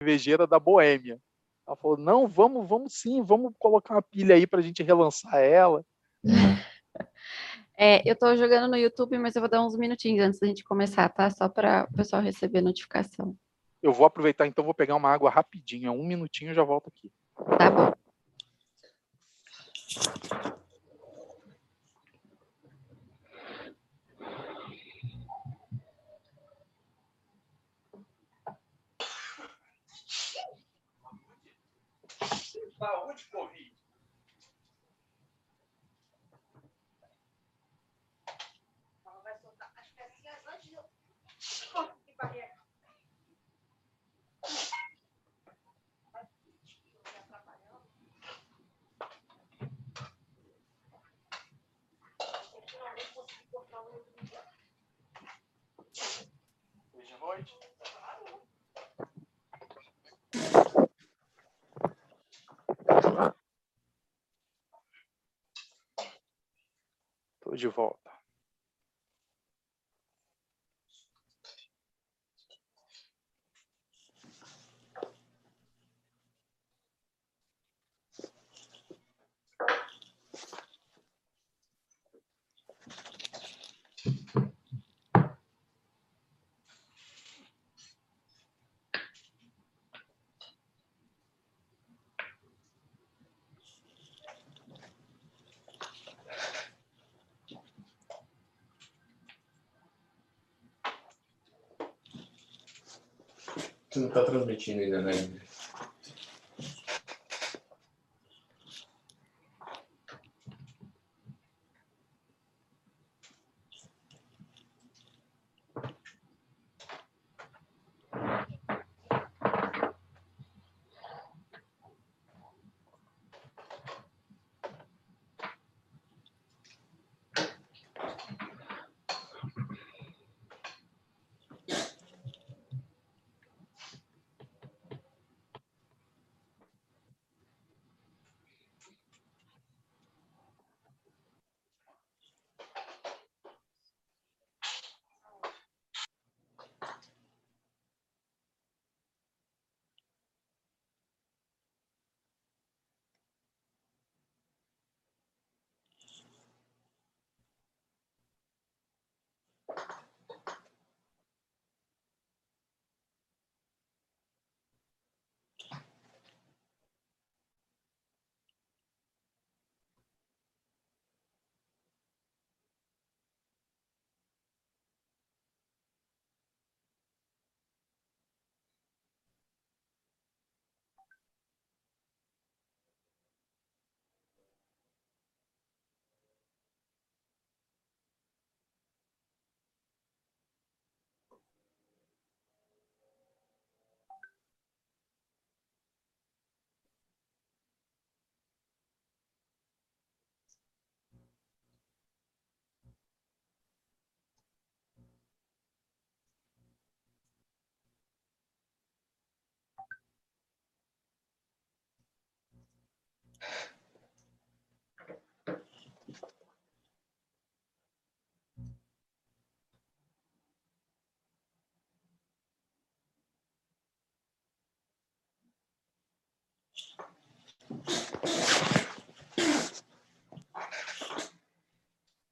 cervejeira da Boêmia. Ela falou: não, vamos, vamos sim, vamos colocar uma pilha aí para a gente relançar ela. É, eu estou jogando no YouTube, mas eu vou dar uns minutinhos antes da gente começar, tá? Só para o pessoal receber notificação. Eu vou aproveitar, então, vou pegar uma água rapidinho, um minutinho e já volto aqui. Tá bom. Noite. Estou de volta. Tu não tá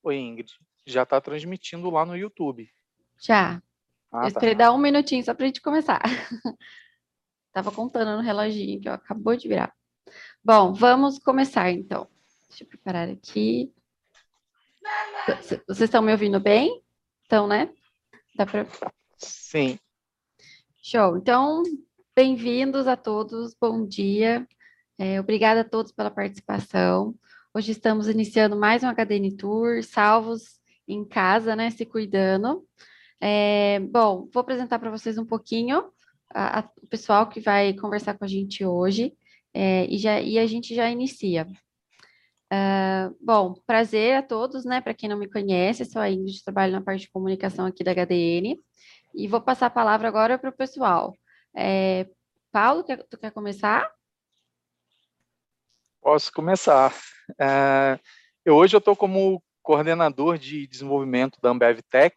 Oi, Ingrid. Já está transmitindo lá no YouTube. Já. Ah, eu tá. esperei dar um minutinho só para a gente começar. Tava contando no reloginho que ó, acabou de virar. Bom, vamos começar então. Deixa eu preparar aqui. Vocês estão me ouvindo bem? Então, né? Dá para Sim. Show. Então, bem-vindos a todos, bom dia. É, obrigada a todos pela participação. Hoje estamos iniciando mais um HDN Tour, salvos em casa, né, se cuidando. É, bom, vou apresentar para vocês um pouquinho a- a- o pessoal que vai conversar com a gente hoje é, e, já, e a gente já inicia. Ah, bom, prazer a todos, né? Para quem não me conhece, sou a Ingrid, trabalho na parte de comunicação aqui da HDN. E vou passar a palavra agora para o pessoal. É, Paulo, quer, tu quer começar? Posso começar. É, eu hoje eu estou como coordenador de desenvolvimento da Ambev Tech.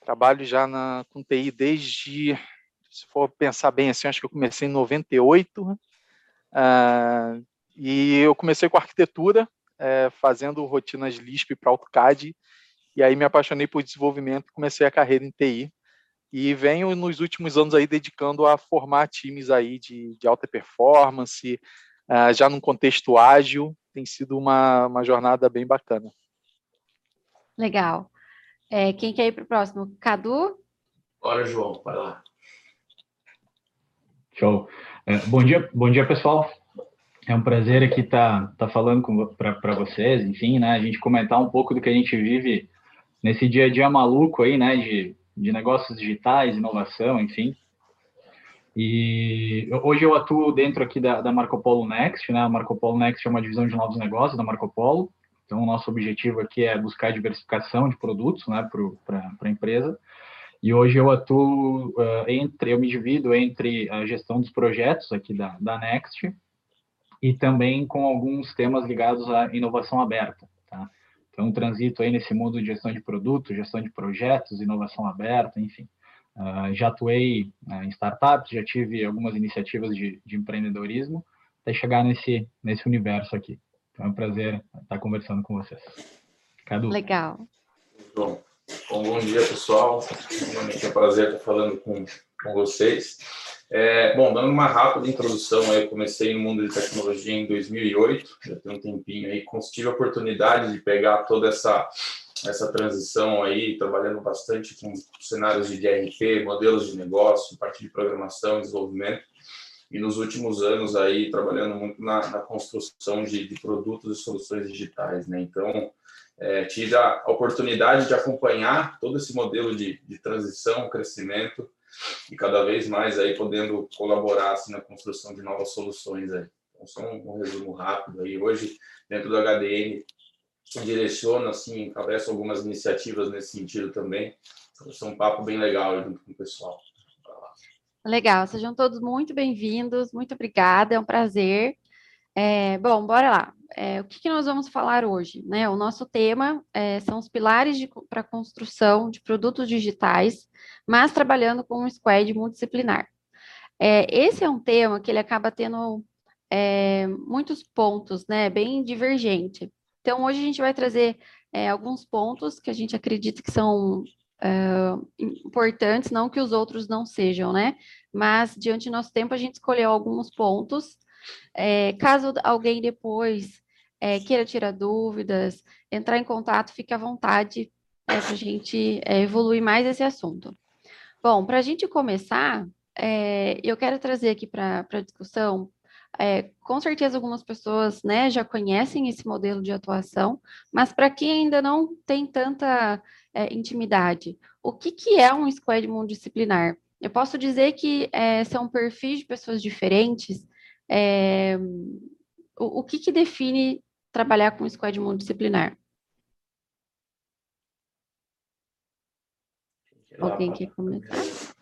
Trabalho já na, com TI desde se for pensar bem assim, acho que eu comecei em 98, uh, e eu comecei com arquitetura, é, fazendo rotinas Lisp para AutoCAD, e aí me apaixonei por desenvolvimento, comecei a carreira em TI, e venho nos últimos anos aí dedicando a formar times aí de, de alta performance, uh, já num contexto ágil, tem sido uma, uma jornada bem bacana. Legal. É, quem quer ir para o próximo? Cadu? Bora, João, vai lá. Show. É, bom dia, bom dia, pessoal. É um prazer aqui estar tá, tá falando para vocês, enfim, né? A gente comentar um pouco do que a gente vive nesse dia a dia maluco aí, né? De de negócios digitais, inovação, enfim. E hoje eu atuo dentro aqui da, da Marco Polo Next, né? A Marco Polo Next é uma divisão de novos negócios da Marco Polo. Então, o nosso objetivo aqui é buscar diversificação de produtos, né, para a empresa. E hoje eu atuo uh, entre, eu me divido entre a gestão dos projetos aqui da, da Next e também com alguns temas ligados à inovação aberta. Tá? Então, transito aí nesse mundo de gestão de produtos, gestão de projetos, inovação aberta, enfim. Uh, já atuei uh, em startups, já tive algumas iniciativas de, de, empreendedorismo, até chegar nesse, nesse universo aqui. Então, é um prazer estar conversando com vocês. Cadu. Legal. Bom, bom, bom dia, pessoal. Realmente é um prazer estar falando com, com vocês. É, bom, dando uma rápida introdução, eu comecei no mundo de tecnologia em 2008, já tem um tempinho aí, tive a oportunidade de pegar toda essa essa transição aí, trabalhando bastante com cenários de DRP, modelos de negócio, parte de programação, desenvolvimento, e nos últimos anos aí trabalhando muito na, na construção de, de, produtos e soluções digitais, né? Então, é, tive a oportunidade de acompanhar todo esse modelo de, de transição, crescimento, e cada vez mais aí podendo colaborar assim, na construção de novas soluções aí. Então, só um, um resumo rápido aí. Hoje, dentro do HDN, direciona, assim, encabeça algumas iniciativas nesse sentido também. Então, é um papo bem legal junto com o pessoal. Legal, sejam todos muito bem-vindos, muito obrigada, é um prazer. É, bom, bora lá. É, o que, que, nós vamos falar hoje? Né? O nosso tema é, são os pilares para a construção de produtos digitais, mas trabalhando com um squad multidisciplinar. É, esse é um tema que ele acaba tendo é, muitos pontos, né, bem divergente. Então, hoje a gente vai trazer é, alguns pontos que a gente acredita que são importantes, não que os outros não sejam, né? Mas, diante do nosso tempo, a gente escolheu alguns pontos é, caso alguém depois é, queira tirar dúvidas, entrar em contato, fique à vontade é, para a gente é, evoluir mais esse assunto. Bom, para a gente começar, é, eu quero trazer aqui para a discussão é, com certeza algumas pessoas né, já conhecem esse modelo de atuação, mas para quem ainda não tem tanta é, intimidade, o que, que é um squad multidisciplinar? Eu posso dizer que é, são perfis de pessoas diferentes é, o, o que, que define trabalhar com squad multidisciplinar? Alguém quer começar?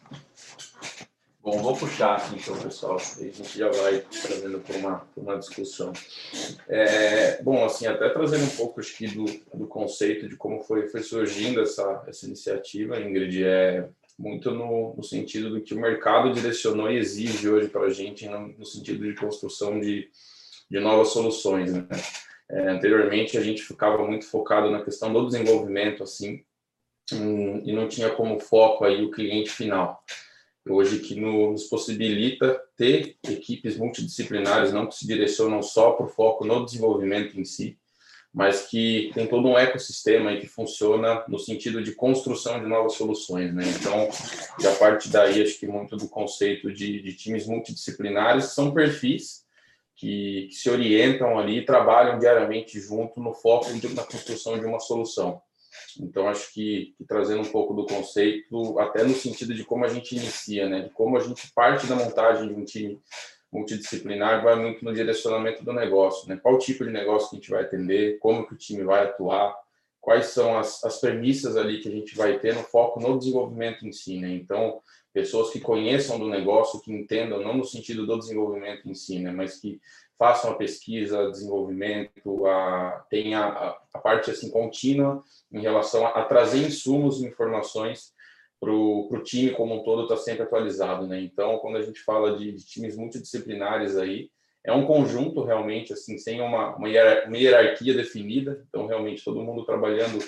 Bom, vou puxar aqui então, pessoal, a gente já vai trazendo para uma, uma discussão. É, bom, assim, até trazendo um pouco acho que, do, do conceito de como foi, foi surgindo essa, essa iniciativa, Ingrid, é, muito no, no, sentido do que o mercado direcionou e exige hoje para a gente, no, no, sentido de construção de, de novas soluções. Né? É, anteriormente, a gente ficava muito focado na questão do desenvolvimento, assim, um, e não tinha como foco aí o cliente final. Hoje, que nos possibilita ter equipes multidisciplinares, não que se direcionam só para o foco no desenvolvimento em si, mas que tem todo um ecossistema aí que funciona no sentido de construção de novas soluções, né? Então, já parte daí, acho que muito do conceito de, de times multidisciplinares são perfis que, que, se orientam ali e trabalham diariamente junto no foco de, na construção de uma solução. Então, acho que, que, trazendo um pouco do conceito, até no sentido de como a gente inicia, né? De como a gente parte da montagem de um time multidisciplinar vai muito no direcionamento do negócio, né? Qual tipo de negócio que a gente vai atender, como que o time vai atuar, quais são as, as premissas ali que a gente vai ter no foco no desenvolvimento em si, né? Então, pessoas que conheçam do negócio, que entendam, não no sentido do desenvolvimento em si, né? Mas que façam a pesquisa, desenvolvimento, a, tenha a, a parte assim contínua em relação a, a trazer insumos e informações para o time como um todo estar tá sempre atualizado, né? Então, quando a gente fala de, de, times multidisciplinares aí, é um conjunto realmente, assim, sem uma, uma hierarquia definida, então realmente todo mundo trabalhando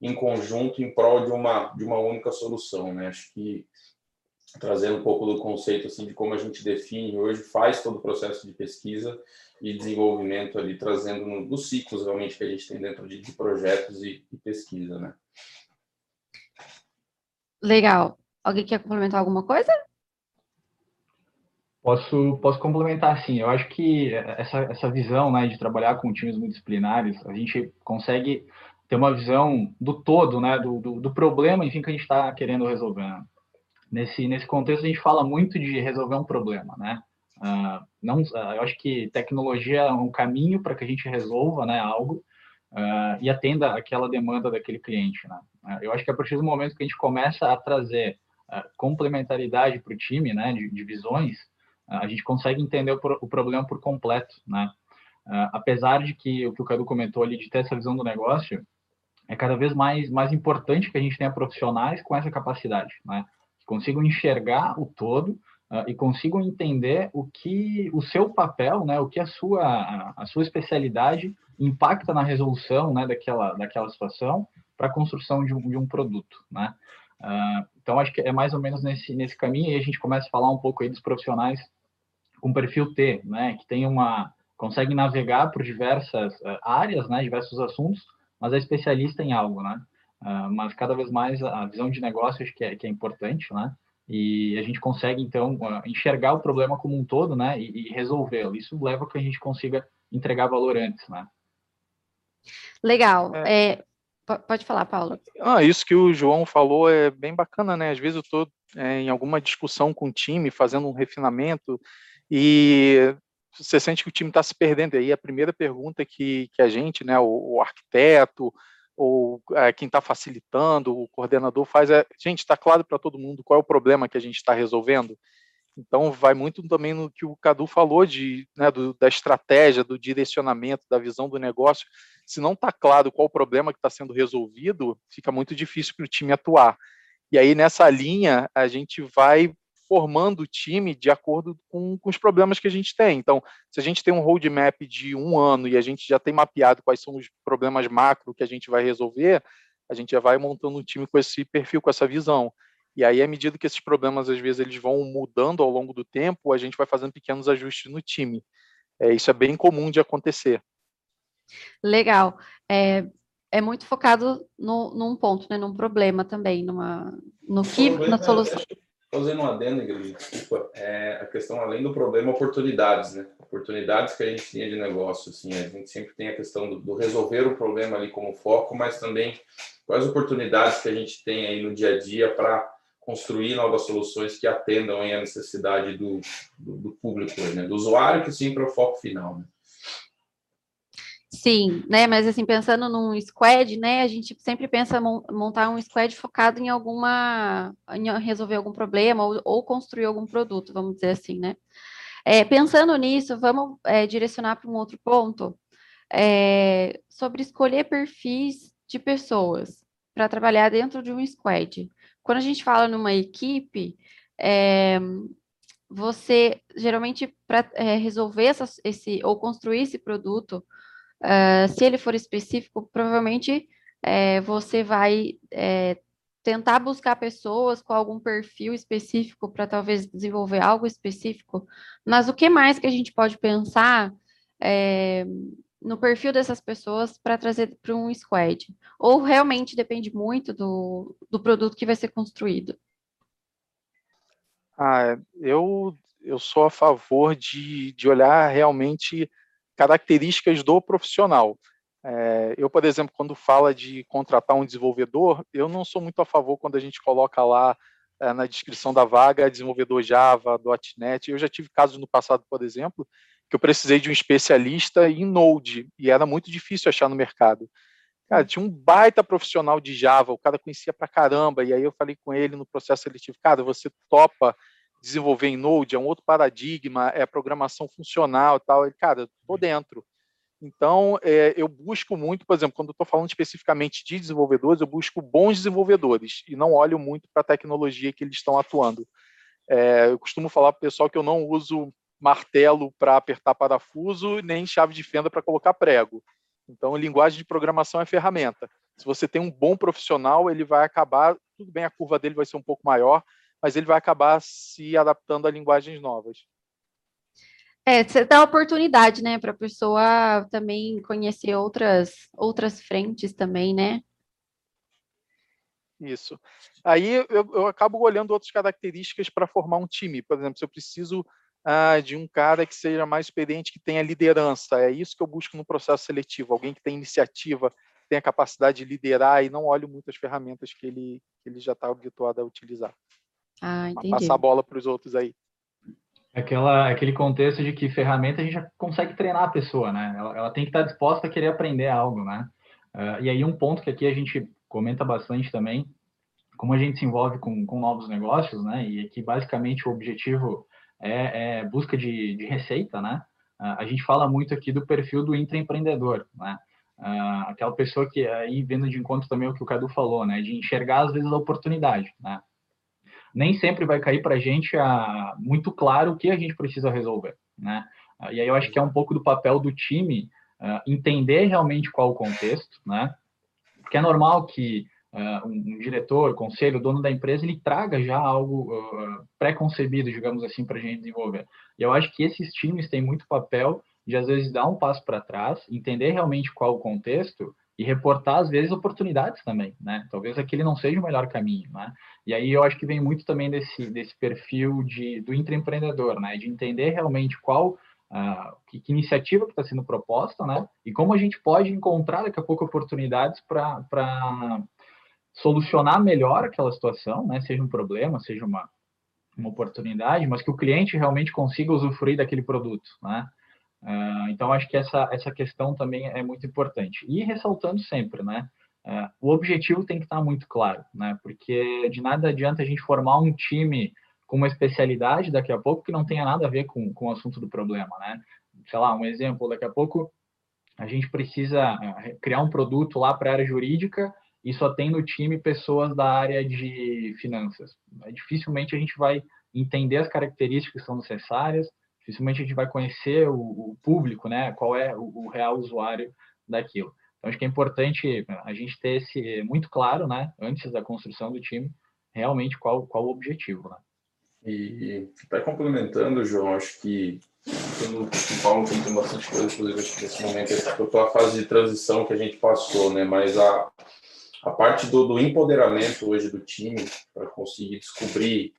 em conjunto em prol de uma, de uma única solução, né? Acho que trazendo um pouco do conceito assim de como a gente define hoje, faz todo o processo de pesquisa e desenvolvimento ali, trazendo nos no ciclos realmente que a gente tem dentro de, de projetos e, e, pesquisa, né? Legal. Alguém quer complementar alguma coisa? Posso, posso complementar, sim. Eu acho que essa, essa visão né, de trabalhar com times multidisciplinares, a gente consegue ter uma visão do todo, né, do, do, do problema, enfim, que a gente está querendo resolver. Né? Nesse, nesse contexto, a gente fala muito de resolver um problema, né? Uh, não, uh, eu acho que tecnologia é um caminho para que a gente resolva né, algo uh, e atenda aquela demanda daquele cliente. Né? eu acho que a partir do momento que a gente começa a trazer complementaridade para o time, né, de, de visões, a gente consegue entender o, o problema por completo. Né? apesar de que o que o Cadu comentou ali, de ter essa visão do negócio, é cada vez mais, mais importante que a gente tenha profissionais com essa capacidade. Né? que consigam enxergar o todo uh, e consigam entender o que o seu papel, né, o que a sua, a, sua especialidade impacta na resolução né, daquela, daquela situação para a construção de um, de um produto. Né? Uh, então, acho que é mais ou menos nesse, nesse caminho e a gente começa a falar um pouco aí dos profissionais com perfil T, né, que tem uma consegue navegar por diversas uh, áreas, né, diversos assuntos, mas é especialista em algo, né? Uh, mas cada vez mais a visão de negócios que é, que é importante, né? E a gente consegue, então, uh, enxergar o problema como um todo, né? E, e resolvê-lo. Isso leva a que a gente consiga entregar valor antes, né? Legal. É... É, pode falar, Paulo. Ah, isso que o João falou é bem bacana, né? Às vezes eu estou é, em alguma discussão com o time, fazendo um refinamento, e você sente que o time está se perdendo. E aí a primeira pergunta que, que a gente, né, o, o arquiteto, ou é, quem está facilitando, o coordenador faz é, gente, está claro para todo mundo qual é o problema que a gente está resolvendo? Então, vai muito também no que o Cadu falou de, né, do, da estratégia, do direcionamento, da visão do negócio. Se não está claro qual o problema que está sendo resolvido, fica muito difícil para o time atuar. E aí, nessa linha, a gente vai formando o time de acordo com, com, os problemas que a gente tem. Então, se a gente tem um roadmap de um ano e a gente já tem mapeado quais são os problemas macro que a gente vai resolver, a gente já vai montando um time com esse perfil, com essa visão. E aí, à medida que esses problemas, às vezes, eles vão mudando ao longo do tempo, a gente vai fazendo pequenos ajustes no time. É, isso é bem comum de acontecer. Legal. É, é muito focado no, num ponto, né, num problema também, numa, no que, na solução. Fazendo um adendo, Ingrid, desculpa, é a questão além do problema, oportunidades, né? Oportunidades que a gente tinha de negócio, assim, a gente sempre tem a questão do, do, resolver o problema ali como foco, mas também quais oportunidades que a gente tem aí no dia a dia para construir novas soluções que atendam aí a necessidade do, do, do público, né? do usuário, que sempre é o foco final, né? Sim, né? Mas assim, pensando num squad, né? A gente sempre pensa montar um squad focado em alguma, em resolver algum problema ou, ou construir algum produto, vamos dizer assim, né? É, pensando nisso, vamos é, direcionar para um outro ponto é, sobre escolher perfis de pessoas para trabalhar dentro de um squad. Quando a gente fala numa equipe, é, você geralmente para é, resolver essa, esse ou construir esse produto Uh, se ele for específico, provavelmente é, você vai é, tentar buscar pessoas com algum perfil específico para talvez desenvolver algo específico. Mas o que mais que a gente pode pensar é, no perfil dessas pessoas para trazer para um squad? Ou realmente depende muito do, do produto que vai ser construído? Ah, eu, eu sou a favor de, de olhar realmente características do profissional. É, eu, por exemplo, quando fala de contratar um desenvolvedor, eu não sou muito a favor quando a gente coloca lá é, na descrição da vaga desenvolvedor Java, .NET. Eu já tive casos no passado, por exemplo, que eu precisei de um especialista em Node e era muito difícil achar no mercado. Cara, tinha um baita profissional de Java, o cara conhecia pra caramba, e aí eu falei com ele no processo seletivo, cara, você topa desenvolver em Node, é um outro paradigma, é programação funcional e tal. Ele, cara, tô dentro. Então, é, eu busco muito, por exemplo, quando estou falando especificamente de desenvolvedores, eu busco bons desenvolvedores e não olho muito para a tecnologia que eles estão atuando. É, eu costumo falar para o pessoal que eu não uso martelo para apertar parafuso, nem chave de fenda para colocar prego. Então, linguagem de programação é ferramenta. Se você tem um bom profissional, ele vai acabar, tudo bem, a curva dele vai ser um pouco maior, mas ele vai acabar se adaptando a linguagens novas. É, você dá oportunidade, né, para a pessoa também conhecer outras, outras frentes também, né? Isso. Aí eu, eu acabo olhando outras características para formar um time. Por exemplo, se eu preciso ah, de um cara que seja mais experiente, que tenha liderança, é isso que eu busco no processo seletivo. Alguém que tenha iniciativa, tenha capacidade de liderar e não olho muitas ferramentas que ele, que ele já está habituado a utilizar. Ah, entendi. Passar a bola para os outros aí. Aquela, aquele contexto de que ferramenta a gente já consegue treinar a pessoa, né? Ela, ela tem que estar disposta a querer aprender algo, né? Uh, e aí um ponto que aqui a gente comenta bastante também, como a gente se envolve com, com novos negócios, né? E aqui basicamente o objetivo é, é busca de, de, receita, né? Uh, a gente fala muito aqui do perfil do intraempreendedor, né? Uh, aquela pessoa que aí vendo de encontro também o que o Cadu falou, né? De enxergar às vezes a oportunidade, né? Nem sempre vai cair para a gente muito claro o que a gente precisa resolver, né? E aí eu acho que é um pouco do papel do time uh, entender realmente qual o contexto, né? Porque é normal que uh, um, diretor, conselho, dono da empresa, ele traga já algo uh, pré-concebido, digamos assim, para a gente desenvolver. E eu acho que esses times têm muito papel de, às vezes, dar um passo para trás, entender realmente qual o contexto e reportar, às vezes, oportunidades também, né? Talvez aquele não seja o melhor caminho, né? E aí eu acho que vem muito também desse, desse perfil de, do intraempreendedor, né? De entender realmente qual, uh, que, que, iniciativa que está sendo proposta, né? E como a gente pode encontrar daqui a pouco oportunidades para solucionar melhor aquela situação, né? Seja um problema, seja uma, uma oportunidade, mas que o cliente realmente consiga usufruir daquele produto, né? Uh, então, acho que essa, essa questão também é muito importante. E ressaltando sempre, né? Uh, o objetivo tem que estar muito claro, né? Porque de nada adianta a gente formar um time com uma especialidade daqui a pouco que não tenha nada a ver com, com o assunto do problema, né? Sei lá, um exemplo, daqui a pouco a gente precisa uh, criar um produto lá para a área jurídica e só tem no time pessoas da área de finanças. Dificilmente a gente vai entender as características que são necessárias, dificilmente a gente vai conhecer o, o público, né? Qual é o, o, real usuário daquilo. Então, acho que é importante a gente ter esse muito claro, né? Antes da construção do time, realmente qual, qual o objetivo, né? E até complementando, João, acho que o Paulo tem bastante coisa, inclusive acho que nesse momento eu estou a fase de transição que a gente passou, né? Mas a, a parte do, do empoderamento hoje do time para conseguir descobrir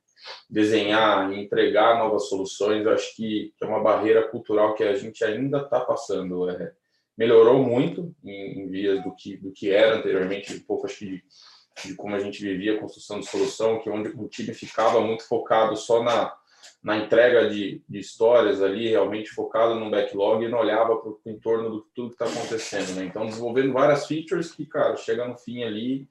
desenhar e entregar novas soluções, eu acho que é uma barreira cultural que a gente ainda está passando. É, melhorou muito em, em vias do que, do que era anteriormente, um pouco acho que de, de como a gente vivia a construção de solução, que onde o time ficava muito focado só na, na entrega de, de histórias ali, realmente focado no backlog e não olhava para o entorno do tudo que está acontecendo. Né? Então, desenvolvendo várias features que, cara, chega no fim ali,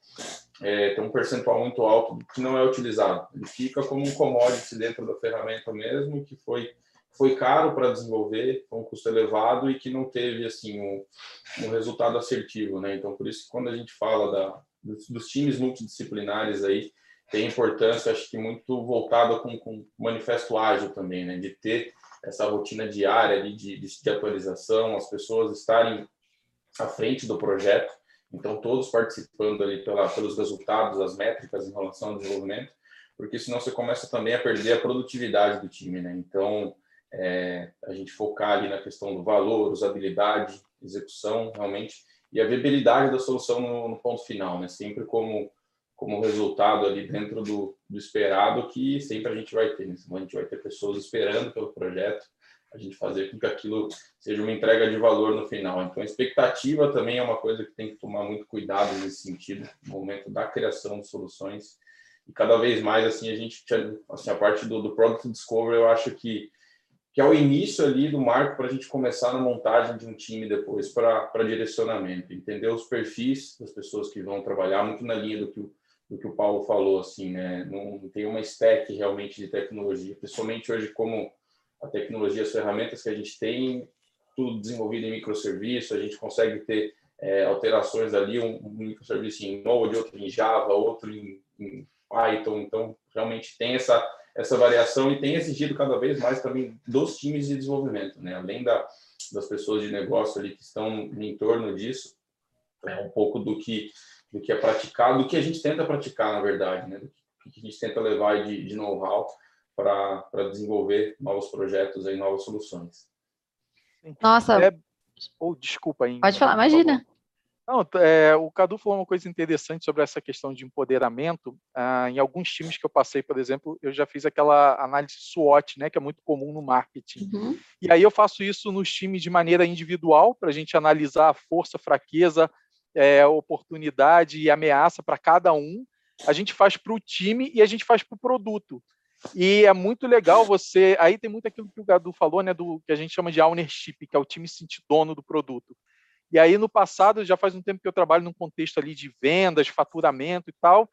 é, tem um percentual muito alto que não é utilizado. Ele fica como um commodity dentro da ferramenta mesmo, que foi foi caro para desenvolver, foi um custo elevado e que não teve assim um, um resultado assertivo, né? Então por isso que quando a gente fala da, dos, dos times multidisciplinares aí tem importância, acho que muito voltada com, com o manifesto ágil também, né? De ter essa rotina diária ali de, de, de atualização, as pessoas estarem à frente do projeto então, todos participando ali pela, pelos resultados, as métricas em relação ao desenvolvimento, porque senão você começa também a perder a produtividade do time, né? Então, é, a gente focar ali na questão do valor, usabilidade, execução, realmente, e a viabilidade da solução no, no ponto final, né? Sempre como como resultado ali dentro do, do esperado que sempre a gente vai ter. Né? A gente vai ter pessoas esperando pelo projeto, a gente fazer com que aquilo seja uma entrega de valor no final. Então, a expectativa também é uma coisa que tem que tomar muito cuidado nesse sentido, no momento da criação de soluções. E cada vez mais, assim, a gente, assim, a parte do, do Product Discovery, eu acho que, que é o início ali do marco para a gente começar na montagem de um time depois para direcionamento, entender os perfis das pessoas que vão trabalhar, muito na linha do que o, do que o Paulo falou, assim, né? Não tem uma stack realmente de tecnologia, principalmente hoje como a tecnologia, as ferramentas que a gente tem, tudo desenvolvido em microserviço, a gente consegue ter é, alterações ali, um, um microserviço em Node, outro em Java, outro em, em Python, então realmente tem essa, essa variação e tem exigido cada vez mais também dos times de desenvolvimento, né? além da, das pessoas de negócio ali que estão em torno disso, é um pouco do que, do que é praticado, do que a gente tenta praticar, na verdade, né? do que a gente tenta levar de, de know-how para desenvolver novos projetos e novas soluções. Nossa. É... Oh, desculpa ainda. Pode falar, imagina. Não, é, o Cadu falou uma coisa interessante sobre essa questão de empoderamento. Ah, em alguns times que eu passei, por exemplo, eu já fiz aquela análise SWOT, né, que é muito comum no marketing. Uhum. E aí eu faço isso nos times de maneira individual, para a gente analisar a força, fraqueza, é, oportunidade e ameaça para cada um. A gente faz para o time e a gente faz para o produto. E é muito legal você. Aí tem muito aquilo que o Gadu falou, né? Do que a gente chama de ownership, que é o time se sentir dono do produto. E aí, no passado, já faz um tempo que eu trabalho num contexto ali de vendas, faturamento e tal.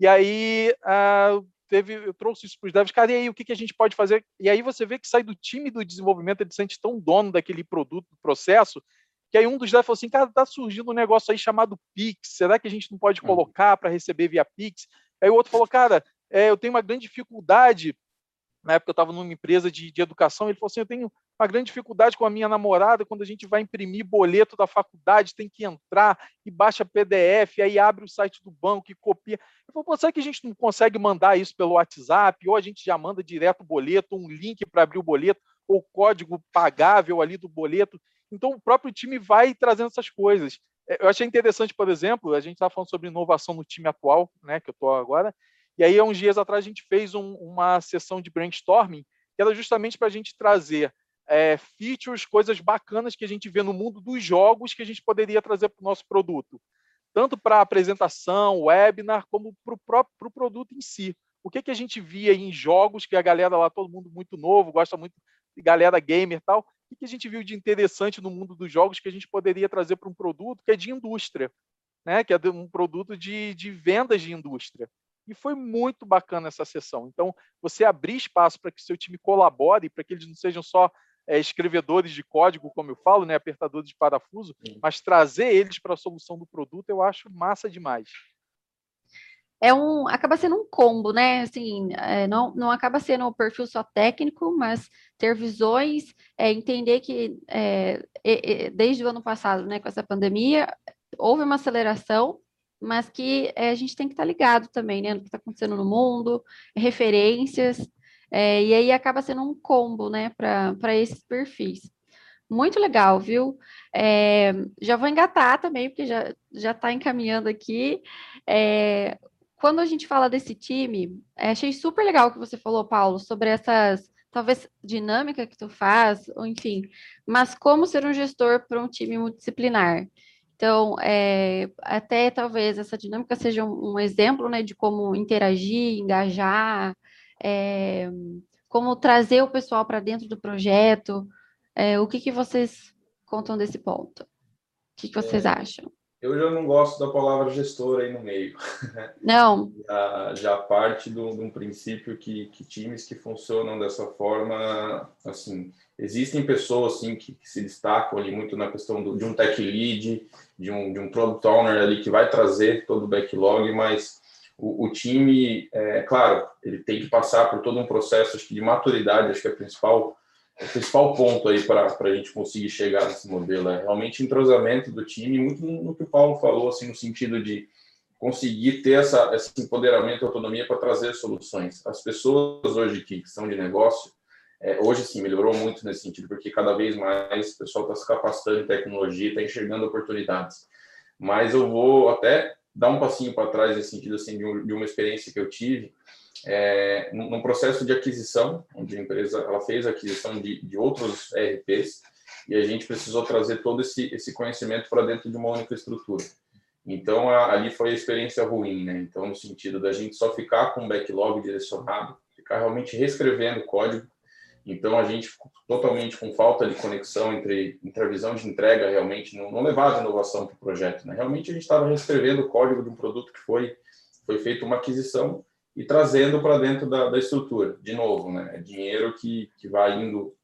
E aí, uh, teve, eu trouxe isso para os devs, cara, e aí, o que, que a gente pode fazer? E aí você vê que sai do time do desenvolvimento, ele se sente tão dono daquele produto, do processo, que aí um dos devs falou assim, cara, tá surgindo um negócio aí chamado Pix, será que a gente não pode uhum. colocar para receber via Pix? Aí o outro falou, cara, é, eu tenho uma grande dificuldade. Na época eu estava numa empresa de, de educação, ele falou assim: eu tenho uma grande dificuldade com a minha namorada quando a gente vai imprimir boleto da faculdade, tem que entrar e baixa PDF, aí abre o site do banco e copia. Eu falei, será que a gente não consegue mandar isso pelo WhatsApp? Ou a gente já manda direto o boleto, um link para abrir o boleto, ou código pagável ali do boleto. Então o próprio time vai trazendo essas coisas. É, eu achei interessante, por exemplo, a gente está falando sobre inovação no time atual, né, que eu estou agora, e aí, há uns dias atrás, a gente fez um, uma sessão de brainstorming, que era justamente para a gente trazer é, features, coisas bacanas que a gente vê no mundo dos jogos que a gente poderia trazer para o nosso produto. Tanto para apresentação, webinar, como para o próprio pro produto em si. O que, que a gente via em jogos, que a galera lá, todo mundo muito novo, gosta muito de galera gamer e tal, o que, a gente viu de interessante no mundo dos jogos que a gente poderia trazer para um produto que é de indústria, né? que é um produto de, de vendas de indústria. E foi muito bacana essa sessão. Então, você abrir espaço para que seu time colabore, para que eles não sejam só é, escrevedores de código, como eu falo, né, apertadores de parafuso, Sim. mas trazer eles para a solução do produto, eu acho massa demais. É um, acaba sendo um combo, né? Assim, é, não, não acaba sendo um perfil só técnico, mas ter visões, é, entender que é, desde o ano passado, né, com essa pandemia, houve uma aceleração mas que é, a gente tem que estar tá ligado também, né, no que está acontecendo no mundo, referências, é, e aí acaba sendo um combo, né, para esses perfis. Muito legal, viu? É, já vou engatar também, porque já já está encaminhando aqui. É, quando a gente fala desse time, achei super legal o que você falou, Paulo, sobre essas talvez dinâmica que tu faz, ou enfim, mas como ser um gestor para um time multidisciplinar. Então, é, até talvez essa dinâmica seja um, um, exemplo né, de como interagir, engajar, é, como trazer o pessoal para dentro do projeto. É, o que, que vocês contam desse ponto? O que, que vocês é, acham? Eu já não gosto da palavra gestor aí no meio. Não. já, já parte de um princípio que, que times que funcionam dessa forma, assim, existem pessoas assim que, que, se destacam ali muito na questão do, de um tech lead, de um, de um product owner ali que vai trazer todo o backlog, mas o, o time, é claro, ele tem que passar por todo um processo acho que de maturidade, acho que é o principal, o principal ponto aí para a gente conseguir chegar nesse modelo, é realmente entrosamento do time, muito no que o Paulo falou, assim, no sentido de conseguir ter essa, esse empoderamento autonomia para trazer soluções. As pessoas hoje que são de negócio, é, hoje sim, melhorou muito nesse sentido, porque cada vez mais o pessoal está se capacitando em tecnologia, está enxergando oportunidades. Mas eu vou até dar um passinho para trás nesse sentido assim, de, um, de, uma experiência que eu tive é, num processo de aquisição, onde a empresa ela fez a aquisição de, de outros ERPs e a gente precisou trazer todo esse, esse conhecimento para dentro de uma única estrutura. Então, a, ali foi a experiência ruim, né? Então, no sentido da gente só ficar com um backlog direcionado, ficar realmente reescrevendo código então, a gente totalmente com falta de conexão entre, entre a visão de entrega, realmente, não, não levava inovação para o projeto. Né? Realmente, a gente estava reescrevendo o código de um produto que foi, foi feito uma aquisição e trazendo para dentro da, da, estrutura. De novo, né? é dinheiro que, que vai indo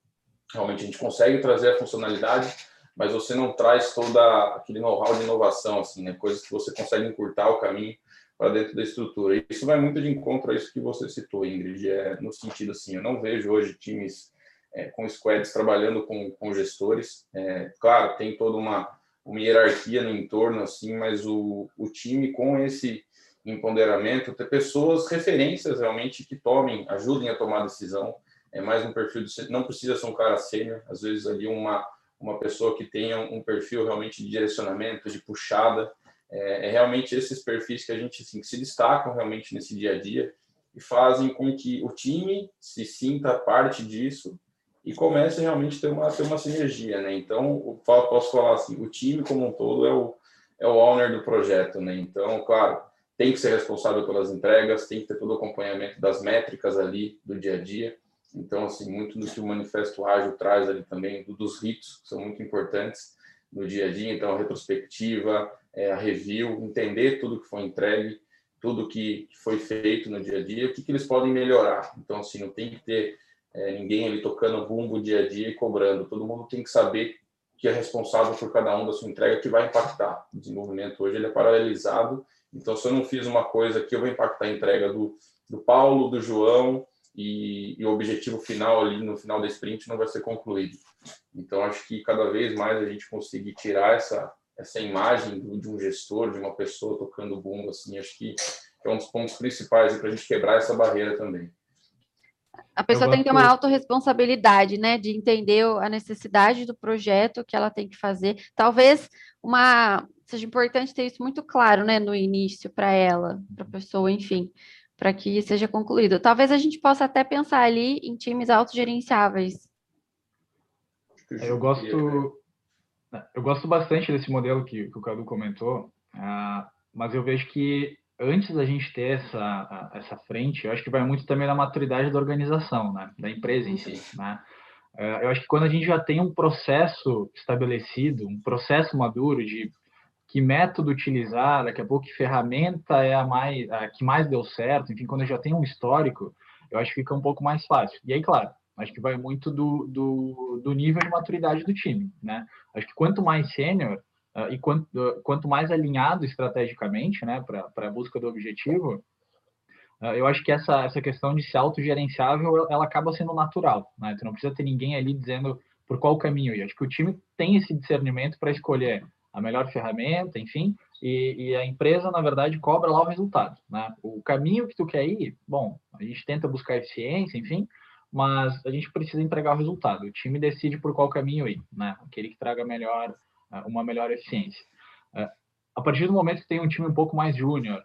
realmente a gente consegue trazer a funcionalidade, mas você não traz toda aquele know-how de inovação, assim, né? Coisas que você consegue encurtar o caminho para dentro da estrutura. Isso vai muito de encontro a isso que você citou, Ingrid, é, no sentido assim, eu não vejo hoje times é, com squads trabalhando com, com gestores. É, claro, tem toda uma, uma hierarquia no entorno, assim, mas o, o time com esse empoderamento, ter pessoas, referências realmente que tomem, ajudem a tomar decisão. É mais um perfil, de, não precisa ser um cara sênior, às vezes ali uma, uma pessoa que tenha um perfil realmente de direcionamento, de puxada. É, é realmente esses perfis que a gente assim, que se destacam realmente nesse dia a dia e fazem com que o time se sinta parte disso e comece realmente a ter uma, ter uma sinergia, né? Então, posso falar assim, o time como um todo é o, é o owner do projeto, né? Então, claro, tem que ser responsável pelas entregas, tem que ter todo o acompanhamento das métricas ali do dia a dia. Então, assim, muito do que o Manifesto Ágil traz ali também, dos ritos, que são muito importantes no dia a dia. Então, a retrospectiva, é, a review, entender tudo que foi entregue, tudo que foi feito no dia a dia, o que, que eles podem melhorar. Então, assim, não tem que ter é, ninguém ali tocando bumbo dia a dia e cobrando. Todo mundo tem que saber que é responsável por cada um da sua entrega que vai impactar. O desenvolvimento hoje ele é paralelizado. Então, se eu não fiz uma coisa que eu vou impactar a entrega do, do Paulo, do João e, e o objetivo final ali no final da sprint não vai ser concluído. Então, acho que cada vez mais a gente conseguir tirar essa essa imagem de um gestor, de uma pessoa tocando bumbo, assim, acho que é um dos pontos principais para a gente quebrar essa barreira também. A pessoa tem que ter uma autorresponsabilidade, né, de entender a necessidade do projeto que ela tem que fazer. Talvez uma seja importante ter isso muito claro, né, no início para ela, para a pessoa, enfim, para que seja concluído. Talvez a gente possa até pensar ali em times autogerenciáveis. Eu gosto, eu gosto bastante desse modelo que, que o Cadu comentou, uh, mas eu vejo que antes da gente ter essa, essa frente, eu acho que vai muito também da maturidade da organização, né? da empresa em si. Né? É, eu acho que quando a gente já tem um processo estabelecido, um processo maduro de que método utilizar, daqui a pouco que ferramenta é a, mais, a que mais deu certo, enfim, quando eu já tenho um histórico, eu acho que fica um pouco mais fácil. E aí, claro, acho que vai muito do, do, do nível de maturidade do time, né? Acho que quanto mais sênior, Uh, e quanto, uh, quanto, mais alinhado estrategicamente né, para a busca do objetivo, uh, eu acho que essa, essa questão de ser autogerenciável, ela acaba sendo natural. Né? Tu não precisa ter ninguém ali dizendo por qual caminho ir. Acho que o time tem esse discernimento para escolher a melhor ferramenta, enfim, e, e, a empresa, na verdade, cobra lá o resultado. Né? O caminho que tu quer ir, bom, a gente tenta buscar eficiência, enfim, mas a gente precisa entregar o resultado. O time decide por qual caminho ir, né? aquele que traga melhor uma melhor eficiência. É, a partir do momento que tem um time um pouco mais júnior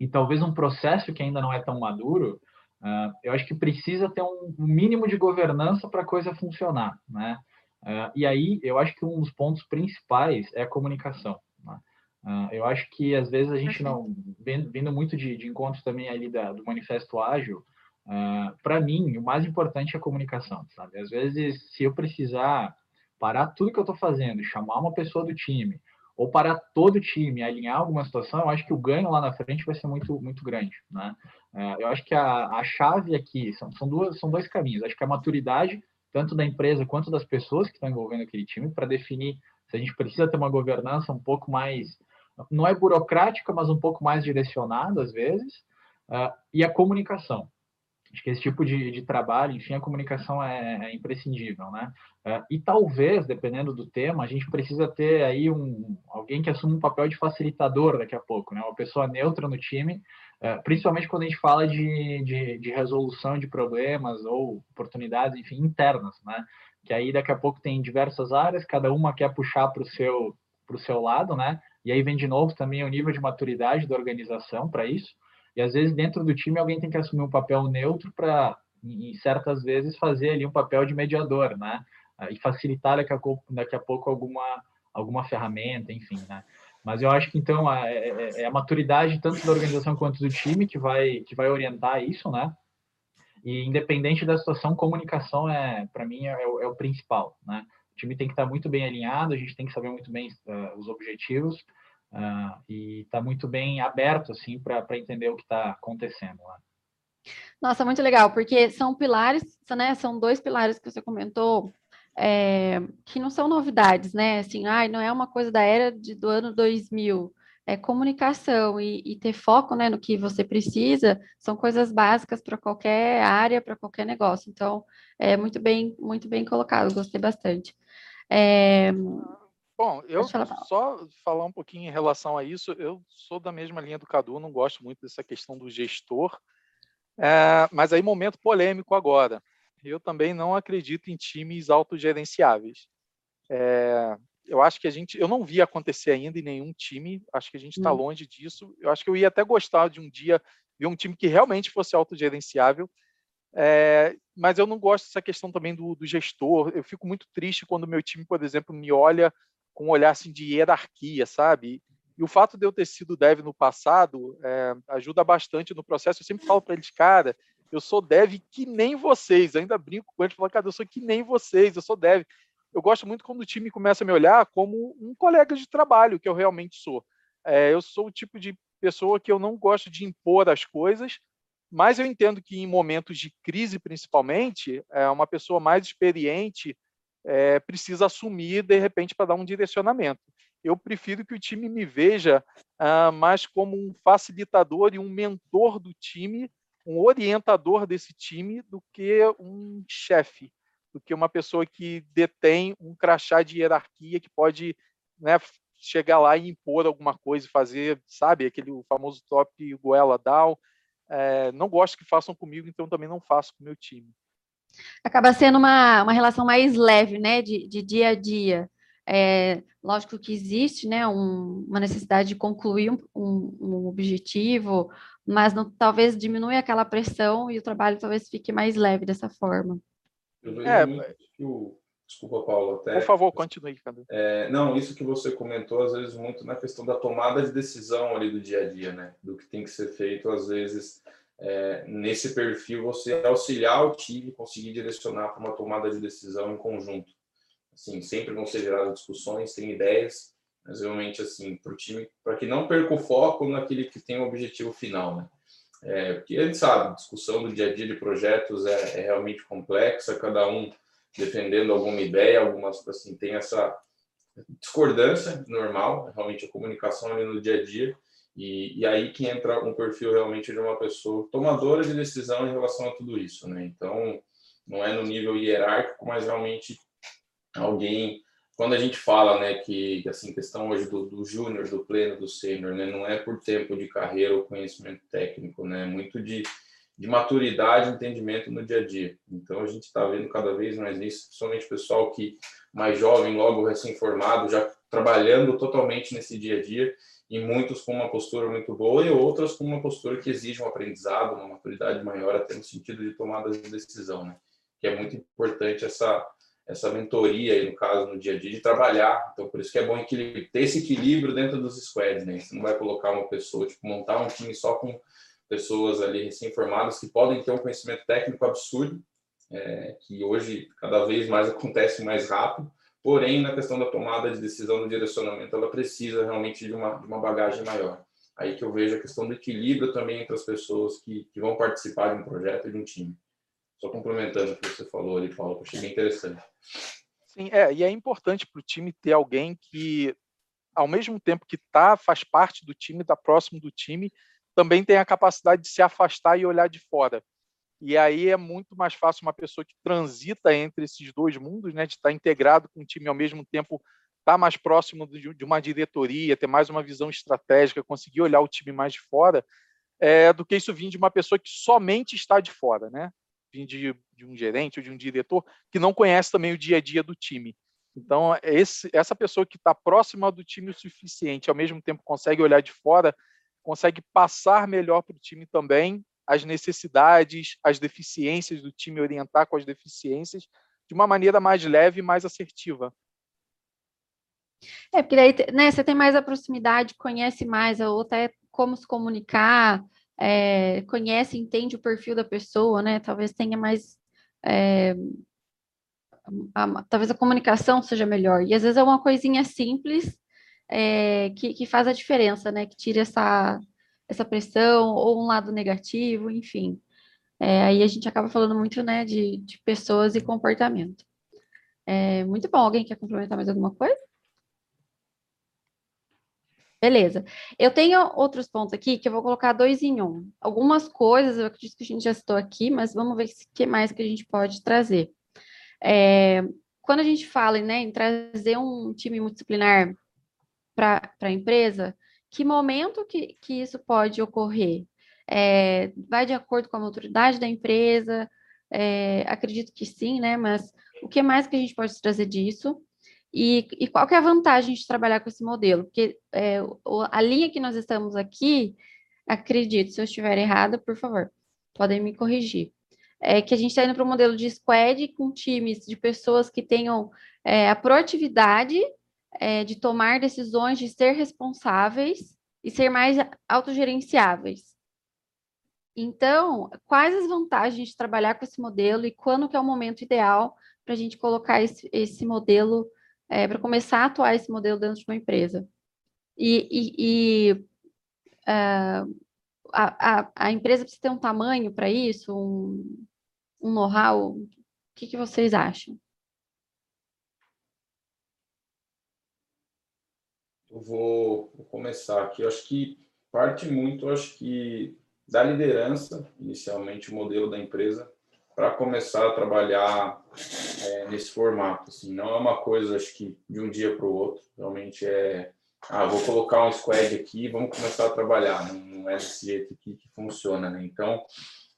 e talvez um processo que ainda não é tão maduro, é, eu acho que precisa ter um mínimo de governança para a coisa funcionar, né? É, e aí eu acho que um dos pontos principais é a comunicação. Né? eu acho que às vezes a gente não, vindo muito de, de encontros também ali da, do manifesto ágil, para mim o mais importante é a comunicação, sabe? Às vezes se eu precisar parar tudo que eu estou fazendo, chamar uma pessoa do time, ou parar todo o time, alinhar alguma situação, eu acho que o ganho lá na frente vai ser muito, muito grande. Né? É, eu acho que a, a chave aqui são, são, duas, são dois caminhos. Acho que a maturidade, tanto da empresa quanto das pessoas que estão envolvendo aquele time, para definir se a gente precisa ter uma governança um pouco mais, não é burocrática, mas um pouco mais direcionada às vezes, uh, e a comunicação. Que esse tipo de, de trabalho, enfim, a comunicação é, é imprescindível, né? É, e talvez, dependendo do tema, a gente precisa ter aí um alguém que assuma um papel de facilitador daqui a pouco, né? Uma pessoa neutra no time, é, principalmente quando a gente fala de, de, de, resolução de problemas ou oportunidades, enfim, internas, né? Que aí daqui a pouco tem diversas áreas, cada uma quer puxar para o seu seu lado, né? E aí vem de novo também o nível de maturidade da organização para isso. E às vezes dentro do time alguém tem que assumir um papel neutro para, em certas vezes, fazer ali um papel de mediador, né? E facilitar daqui a, daqui a pouco alguma, alguma ferramenta, enfim, né? Mas eu acho que então é, é, é a maturidade tanto da organização quanto do time que vai que vai orientar isso, né? E independente da situação, comunicação é para mim é, o, é, o principal, né? O time tem que estar muito bem alinhado, a gente tem que saber muito bem uh, os objetivos uh, e está muito bem aberto assim para entender o que está acontecendo lá. Nossa, muito legal, porque são pilares, né? São dois pilares que você comentou é, que não são novidades, né? Assim, ah, não é uma coisa da era de, do ano 2000. É comunicação e, e ter foco né, no que você precisa são coisas básicas para qualquer área, para qualquer negócio. Então, é muito bem, muito bem colocado, gostei bastante. É, Bom, eu só falar um pouquinho em relação a isso, eu sou da mesma linha do Cadu, não gosto muito dessa questão do gestor, é, mas aí momento polêmico agora. Eu também não acredito em times autogerenciáveis. É, eu acho que a gente, eu não vi acontecer ainda em nenhum time, acho que a gente está hum. longe disso. Eu acho que eu ia até gostar de um dia ver um time que realmente fosse autogerenciável, é, mas eu não gosto dessa questão também do, do gestor. Eu fico muito triste quando o meu time, por exemplo, me olha com um olhar assim, de hierarquia, sabe? E o fato de eu ter sido dev no passado é, ajuda bastante no processo. Eu sempre falo para eles, cara, eu sou dev que nem vocês. Eu ainda brinco com eles, falo, cara, eu sou que nem vocês, eu sou dev. Eu gosto muito quando o time começa a me olhar como um colega de trabalho, que eu realmente sou. É, eu sou o tipo de pessoa que eu não gosto de impor as coisas, mas eu entendo que em momentos de crise, principalmente, é uma pessoa mais experiente é, precisa assumir de repente para dar um direcionamento. Eu prefiro que o time me veja ah, mais como um facilitador e um mentor do time, um orientador desse time, do que um chefe, do que uma pessoa que detém um crachá de hierarquia que pode né, chegar lá e impor alguma coisa, fazer, sabe, aquele famoso top goela down. É, não gosto que façam comigo, então também não faço com o meu time acaba sendo uma, uma relação mais leve, né, de, de dia a dia. É, lógico que existe, né, um, uma necessidade de concluir um, um, um objetivo, mas não, talvez diminui aquela pressão e o trabalho talvez fique mais leve dessa forma. Eu vejo é, muito que o... Desculpa, Paulo. Até... Por favor, continue. É, não, isso que você comentou, às vezes, muito na questão da tomada de decisão ali do dia a dia, né? Do que tem que ser feito, às vezes, é, nesse perfil você auxiliar o time conseguir direcionar para uma tomada de decisão em conjunto. Assim, sempre vão ser geradas discussões, tem ideias, mas realmente assim, para o time, para que não perca o foco naquele que tem o objetivo final, né? É, porque a gente sabe, discussão do dia a dia de projetos é, é realmente complexa, cada um defendendo alguma ideia, algumas assim tem essa discordância normal, realmente a comunicação ali no dia a dia, e, e, aí que entra um perfil realmente de uma pessoa tomadora de decisão em relação a tudo isso, né? Então, não é no nível hierárquico, mas realmente alguém quando a gente fala, né, que assim questão hoje do, do júnior, do pleno, do sênior, né, não é por tempo de carreira ou conhecimento técnico, né, é muito de, de maturidade, entendimento no dia a dia. Então a gente está vendo cada vez mais isso, principalmente pessoal que mais jovem, logo recém-formado, já trabalhando totalmente nesse dia a dia e muitos com uma postura muito boa e outras com uma postura que exige um aprendizado, uma maturidade maior até no sentido de tomada de decisão, né? Que é muito importante essa essa mentoria aí no caso no dia a dia de trabalhar. Então por isso que é bom ter esse equilíbrio dentro dos squads, né? Você não vai colocar uma pessoa tipo montar um time só com pessoas ali recém-formadas que podem ter um conhecimento técnico absurdo, é, que hoje cada vez mais acontece mais rápido, Porém, na questão da tomada de decisão do direcionamento, ela precisa realmente de uma, de uma bagagem maior. Aí que eu vejo a questão do equilíbrio também entre as pessoas que, que vão participar de um projeto e de um time. Só complementando o que você falou ali, Paulo, que eu achei bem interessante. Sim, é, e é importante para o time ter alguém que, ao mesmo tempo que tá, faz parte do time, está próximo do time, também tem a capacidade de se afastar e olhar de fora. E aí é muito mais fácil uma pessoa que transita entre esses dois mundos, né, de estar integrado com o time ao mesmo tempo, estar tá mais próximo de uma diretoria, ter mais uma visão estratégica, conseguir olhar o time mais de fora, é, do que isso vir de uma pessoa que somente está de fora, né? Vir de, de um gerente ou de um diretor que não conhece também o dia a dia do time. Então, esse, essa pessoa que está próxima do time o suficiente, ao mesmo tempo consegue olhar de fora, consegue passar melhor para o time também as necessidades, as deficiências do time, orientar com as deficiências de uma maneira mais leve e mais assertiva. É, porque daí né, você tem mais a proximidade, conhece mais a outra, como se comunicar, é, conhece, entende o perfil da pessoa, né? Talvez tenha mais. É, a, talvez a comunicação seja melhor. E às vezes é uma coisinha simples é, que, que faz a diferença, né? Que tira essa, essa pressão ou um lado negativo, enfim. É, aí a gente acaba falando muito, né, de, de pessoas e comportamento. É, muito bom. Alguém quer complementar mais alguma coisa? Beleza. Eu tenho outros pontos aqui que eu vou colocar dois em um. Algumas coisas eu acredito que a gente já citou aqui, mas vamos ver o que mais que a gente pode trazer. É, quando a gente fala né, em trazer um time multidisciplinar para a empresa, que momento que, que isso pode ocorrer? É, vai de acordo com a maturidade da empresa? É, acredito que sim, né? Mas o que mais que a gente pode trazer disso? E, e qual que é a vantagem de trabalhar com esse modelo? Porque é, a linha que nós estamos aqui, acredito, se eu estiver errada, por favor, podem me corrigir. É que a gente está indo para um modelo de squad com times de pessoas que tenham é, a proatividade é, de tomar decisões, de ser responsáveis e ser mais autogerenciáveis. Então, quais as vantagens de trabalhar com esse modelo e quando que é o momento ideal para a gente colocar esse, esse modelo é, para começar a atuar esse modelo dentro de uma empresa. E, e, e uh, a, a, a, empresa precisa ter um tamanho para isso, um, um know-how. O que, que vocês acham? Vou, começar aqui. Eu acho que parte muito, acho que da liderança, inicialmente o modelo da empresa, para começar a trabalhar é, nesse formato. Assim, não é uma coisa, acho que, de um dia para o outro. Realmente é, ah, vou colocar um squad aqui e vamos começar a trabalhar. Não, é desse jeito que, que funciona, né? Então,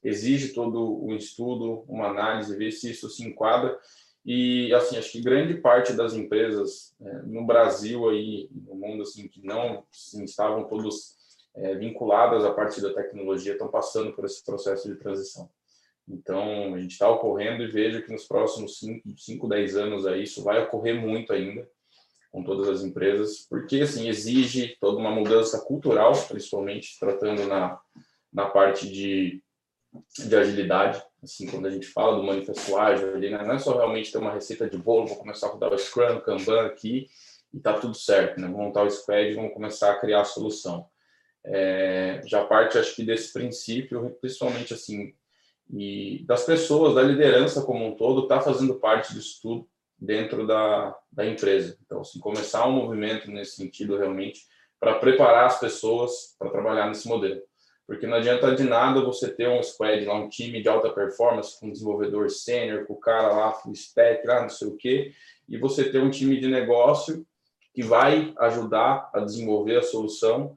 exige todo um estudo, uma análise, ver se isso se enquadra. E, assim, acho que grande parte das empresas é, no Brasil aí, no mundo, assim, que não assim, estavam todos é, vinculadas à parte da tecnologia, estão passando por esse processo de transição. Então, a gente está ocorrendo e vejo que nos próximos 5, 10 anos aí, isso vai ocorrer muito ainda com todas as empresas, porque assim exige toda uma mudança cultural, principalmente tratando na, na parte de, de agilidade. Assim, quando a gente fala do manifesto ágil, ali, né, não é só realmente ter uma receita de bolo, vou começar a rodar o Scrum, Kanban aqui e tá tudo certo, né? Vamos montar o squad, vamos começar a criar a solução. É, já parte, acho que desse princípio, principalmente assim, e das pessoas, da liderança como um todo, está fazendo parte disso tudo dentro da, da empresa. Então, assim, começar um movimento nesse sentido realmente para preparar as pessoas para trabalhar nesse modelo. Porque não adianta de nada você ter um squad lá, um time de alta performance, com um desenvolvedor sênior, com o cara lá, full stack, lá, não sei o quê, e você ter um time de negócio que vai ajudar a desenvolver a solução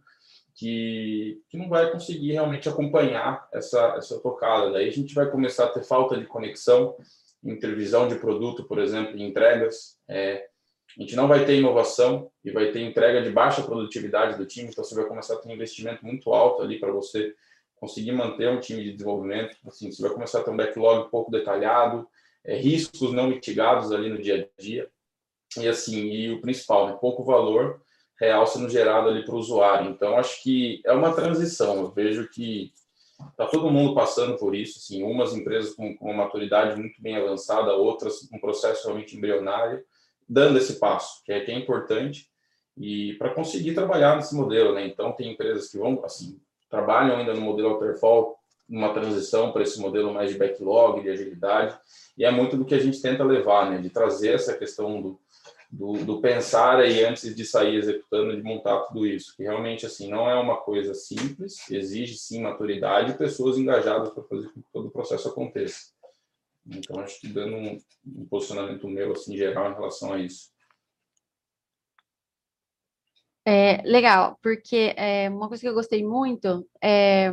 que, que não vai conseguir realmente acompanhar essa, essa tocada. Daí a gente vai começar a ter falta de conexão entre de produto, por exemplo, entregas. É, a gente não vai ter inovação e vai ter entrega de baixa produtividade do time, então você vai começar a ter um investimento muito alto ali para você conseguir manter um time de desenvolvimento. Assim, você vai começar a ter um backlog pouco detalhado, é, riscos não mitigados ali no dia a dia. E assim, e o principal, né, pouco valor real sendo gerado ali para o usuário. Então, acho que é uma transição. Eu vejo que está todo mundo passando por isso. Assim, umas empresas com, com uma maturidade muito bem avançada, outras um processo realmente embrionário, dando esse passo, que é, que é importante e para conseguir trabalhar nesse modelo, né? Então, tem empresas que vão, assim, trabalham ainda no modelo waterfall, numa transição para esse modelo mais de backlog, de agilidade, e é muito do que a gente tenta levar, né? De trazer essa questão do, do, do, pensar aí antes de sair executando, de montar tudo isso, que realmente assim não é uma coisa simples, exige sim maturidade e pessoas engajadas para fazer com que todo o processo aconteça. Então acho que dando um, um posicionamento meu assim geral em relação a isso. É, legal, porque é, uma coisa que eu gostei muito é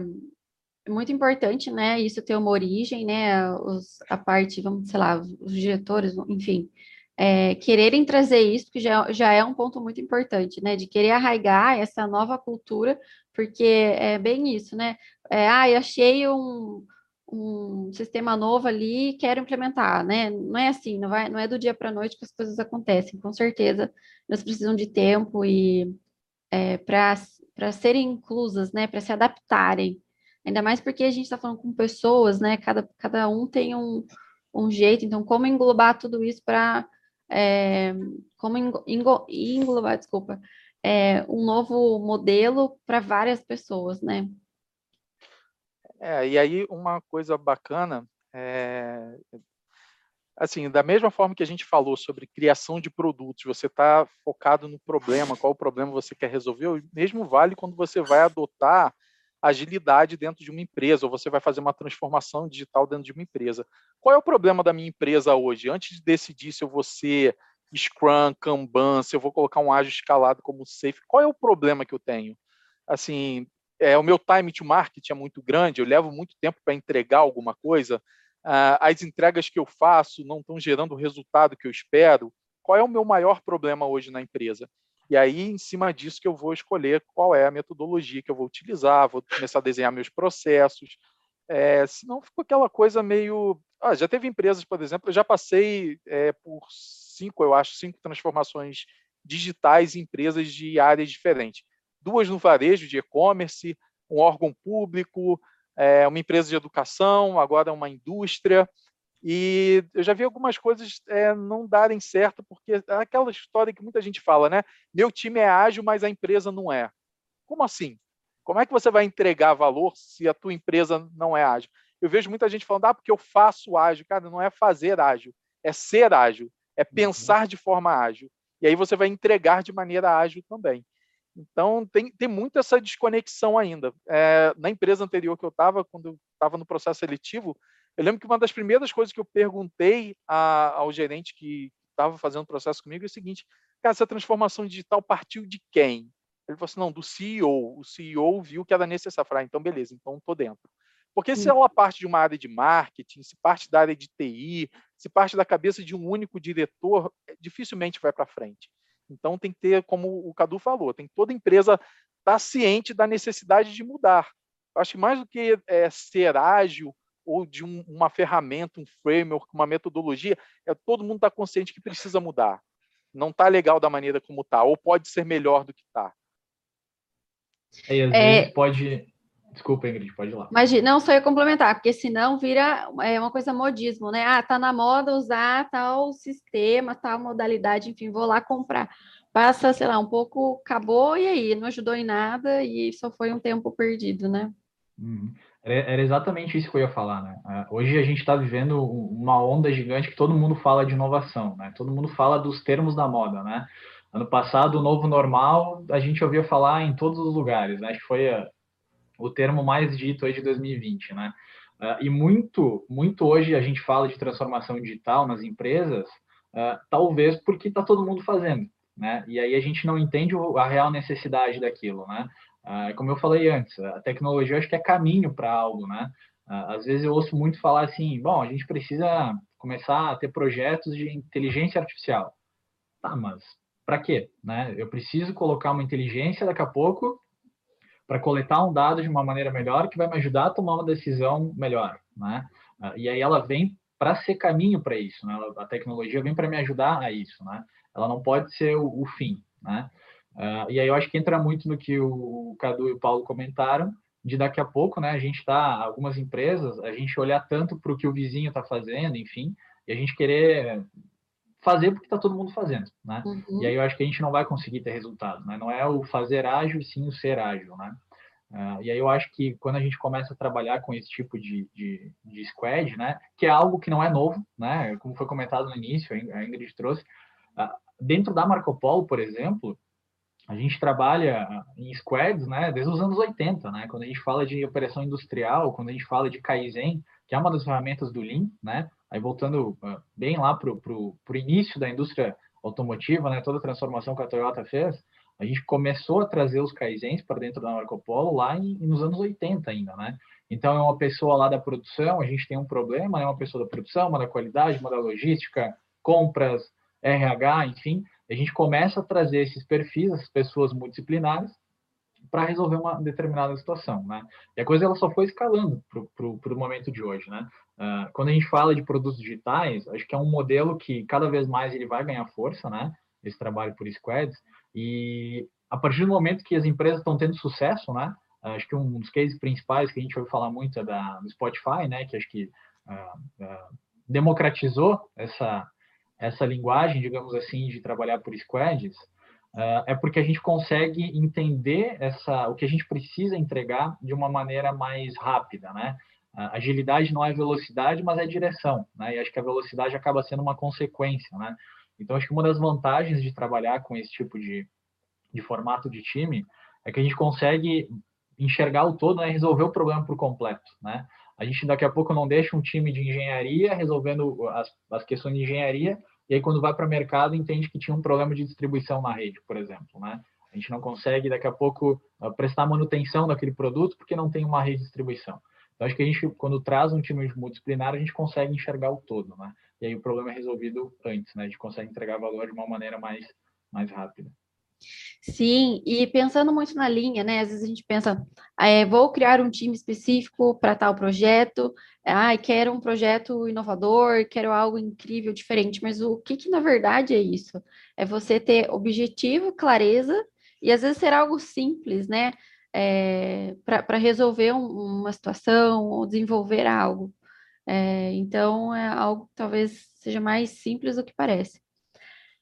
muito importante, né? Isso ter uma origem, né? Os, a parte, vamos, sei lá, os diretores, enfim, é, quererem trazer isso, que já, já é um ponto muito importante, né? De querer arraigar essa nova cultura, porque é bem isso, né? É, ah, eu achei um, um sistema novo ali quero implementar, né? Não é assim, não, vai, não é do dia para a noite que as coisas acontecem. Com certeza, elas precisam de tempo e é, para serem inclusas, né? Para se adaptarem. Ainda mais porque a gente está falando com pessoas, né? Cada, cada um tem um, um jeito, então como englobar tudo isso para é, como englobar, desculpa, é, um novo modelo para várias pessoas, né? É, e aí uma coisa bacana é, assim, da mesma forma que a gente falou sobre criação de produtos, você está focado no problema, qual o problema você quer resolver, o mesmo vale quando você vai adotar agilidade dentro de uma empresa, ou você vai fazer uma transformação digital dentro de uma empresa. Qual é o problema da minha empresa hoje? Antes de decidir se eu vou ser Scrum, Kanban, se eu vou colocar um ágil escalado como safe, qual é o problema que eu tenho? Assim, é, o meu time to market é muito grande, eu levo muito tempo para entregar alguma coisa, as entregas que eu faço não estão gerando o resultado que eu espero. Qual é o meu maior problema hoje na empresa? E aí, em cima disso, que eu vou escolher qual é a metodologia que eu vou utilizar, vou começar a desenhar meus processos. É, senão ficou aquela coisa meio. Ah, já teve empresas, por exemplo, eu já passei é, por cinco, eu acho, cinco transformações digitais em empresas de áreas diferentes. Duas no varejo de e-commerce, um órgão público, é, uma empresa de educação, agora uma indústria. E eu já vi algumas coisas é, não darem certo, porque é aquela história que muita gente fala, né? Meu time é ágil, mas a empresa não é. Como assim? Como é que você vai entregar valor se a tua empresa não é ágil? Eu vejo muita gente falando, ah, porque eu faço ágil. Cara, não é fazer ágil, é ser ágil é uhum. pensar de forma ágil. E aí você vai entregar de maneira ágil também. Então, tem, tem muito essa desconexão ainda. É, na empresa anterior que eu estava, quando eu estava no processo seletivo, eu lembro que uma das primeiras coisas que eu perguntei a, ao gerente que estava fazendo o processo comigo é o seguinte: cara, essa transformação digital partiu de quem? Ele falou assim: não, do CEO. O CEO viu que era necessário. Falei, ah, então beleza, então estou dentro. Porque se ela parte de uma área de marketing, se parte da área de TI, se parte da cabeça de um único diretor, dificilmente vai para frente. Então tem que ter, como o Cadu falou, tem toda empresa estar tá ciente da necessidade de mudar. Acho que mais do que é, ser ágil ou de um, uma ferramenta, um framework, uma metodologia, é todo mundo estar tá consciente que precisa mudar. Não está legal da maneira como está, ou pode ser melhor do que está. É, às é... vezes pode Desculpa, Ingrid, pode ir lá. Mas não, só ia complementar, porque senão vira é, uma coisa modismo, né? Ah, tá na moda usar tal sistema, tal modalidade, enfim, vou lá comprar. Passa, sei lá, um pouco, acabou e aí, não ajudou em nada e só foi um tempo perdido, né? Uhum. Era exatamente isso que eu ia falar, né? Ah, hoje a gente está vivendo uma onda gigante que todo mundo fala de inovação, né? Todo mundo fala dos termos da moda, né? Ano passado, o novo normal, a gente ouvia falar em todos os lugares, né? Acho que foi a o termo mais dito aí de 2020, né? Uh, e muito, muito hoje a gente fala de transformação digital nas empresas, uh, talvez porque está todo mundo fazendo, né? E aí a gente não entende a real necessidade daquilo, né? Uh, como eu falei antes, a tecnologia acho que é caminho para algo, né? às vezes eu ouço muito falar assim, bom, a gente precisa começar a ter projetos de inteligência artificial. Tá, mas para quê? Né? Eu preciso colocar uma inteligência daqui a pouco para coletar um dado de uma maneira melhor que vai me ajudar a tomar uma decisão melhor, né? Ah, e aí ela vem para ser caminho para isso, né? A tecnologia vem para me ajudar a isso, né? Ela não pode ser o, o fim, né? Uh, e aí eu acho que entra muito no que o Cadu e o Paulo comentaram, de daqui a pouco, né? A gente está, algumas empresas, a gente olhar tanto para o que o vizinho está fazendo, enfim, e a gente querer fazer porque está todo mundo fazendo, né? Uhum. E aí eu acho que a gente não vai conseguir ter resultado, né? Não é o fazer ágil, sim o ser ágil, né? Uh, e aí eu acho que quando a gente começa a trabalhar com esse tipo de, de, de, squad, né? Que é algo que não é novo, né? Como foi comentado no início, a Ingrid trouxe. Uh, dentro da Marco Polo, por exemplo, a gente trabalha em squads, né? Desde os anos 80, né? Quando a gente fala de operação industrial, quando a gente fala de Kaizen, que é uma das ferramentas do Lean, né? Aí voltando uh, bem lá para o início da indústria automotiva, né, toda a transformação que a Toyota fez, a gente começou a trazer os Kaizens para dentro da Marco Polo lá em, nos anos 80 ainda, né? Então é uma pessoa lá da produção, a gente tem um problema, é uma pessoa da produção, uma da qualidade, uma da logística, compras, RH, enfim, a gente começa a trazer esses perfis, essas pessoas multidisciplinares, para resolver uma determinada situação, né? E a coisa ela só foi escalando para o momento de hoje, né? Uh, quando a gente fala de produtos digitais, acho que é um modelo que cada vez mais ele vai ganhar força, né? Esse trabalho por squads e a partir do momento que as empresas estão tendo sucesso, né? Uh, acho que um dos cases principais que a gente vai falar muito é da, do Spotify, né? Que acho que uh, democratizou essa essa linguagem, digamos assim, de trabalhar por squads. É porque a gente consegue entender essa, o que a gente precisa entregar de uma maneira mais rápida, né? agilidade não é velocidade, mas é direção, né? E acho que a velocidade acaba sendo uma consequência, né? Então, acho que uma das vantagens de trabalhar com esse tipo de, de formato de time é que a gente consegue enxergar o todo, né? Resolver o problema por completo, né? A gente daqui a pouco não deixa um time de engenharia resolvendo as, as questões de engenharia e aí quando vai para o mercado entende que tinha um problema de distribuição na rede, por exemplo, né? A gente não consegue daqui a pouco prestar manutenção daquele produto porque não tem uma rede de distribuição. Então, acho que a gente, quando traz um time multidisciplinar, a gente consegue enxergar o todo, né? E aí o problema é resolvido antes, né? A gente consegue entregar valor de uma maneira mais, mais rápida. Sim, e pensando muito na linha, né? Às vezes a gente pensa, é, vou criar um time específico para tal projeto, ah, quero um projeto inovador, quero algo incrível, diferente, mas o que, que na verdade é isso? É você ter objetivo, clareza, e às vezes ser algo simples, né? é, para resolver um, uma situação ou desenvolver algo. É, então, é algo que talvez seja mais simples do que parece.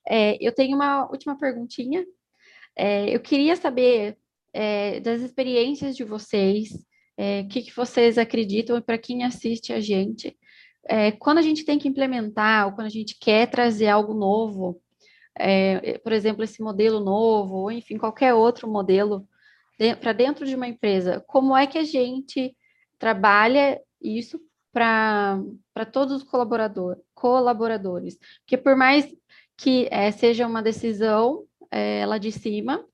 É, eu tenho uma última perguntinha. É, eu queria saber é, das experiências de vocês, o que, que, vocês acreditam para quem assiste a gente. quando a gente tem que implementar, ou quando a gente quer trazer algo novo, por exemplo, esse modelo novo, ou enfim, qualquer outro modelo de, para dentro de uma empresa, como é que a gente trabalha isso para todos os colaborador, colaboradores? Porque por mais que é, seja uma decisão é, lá de cima,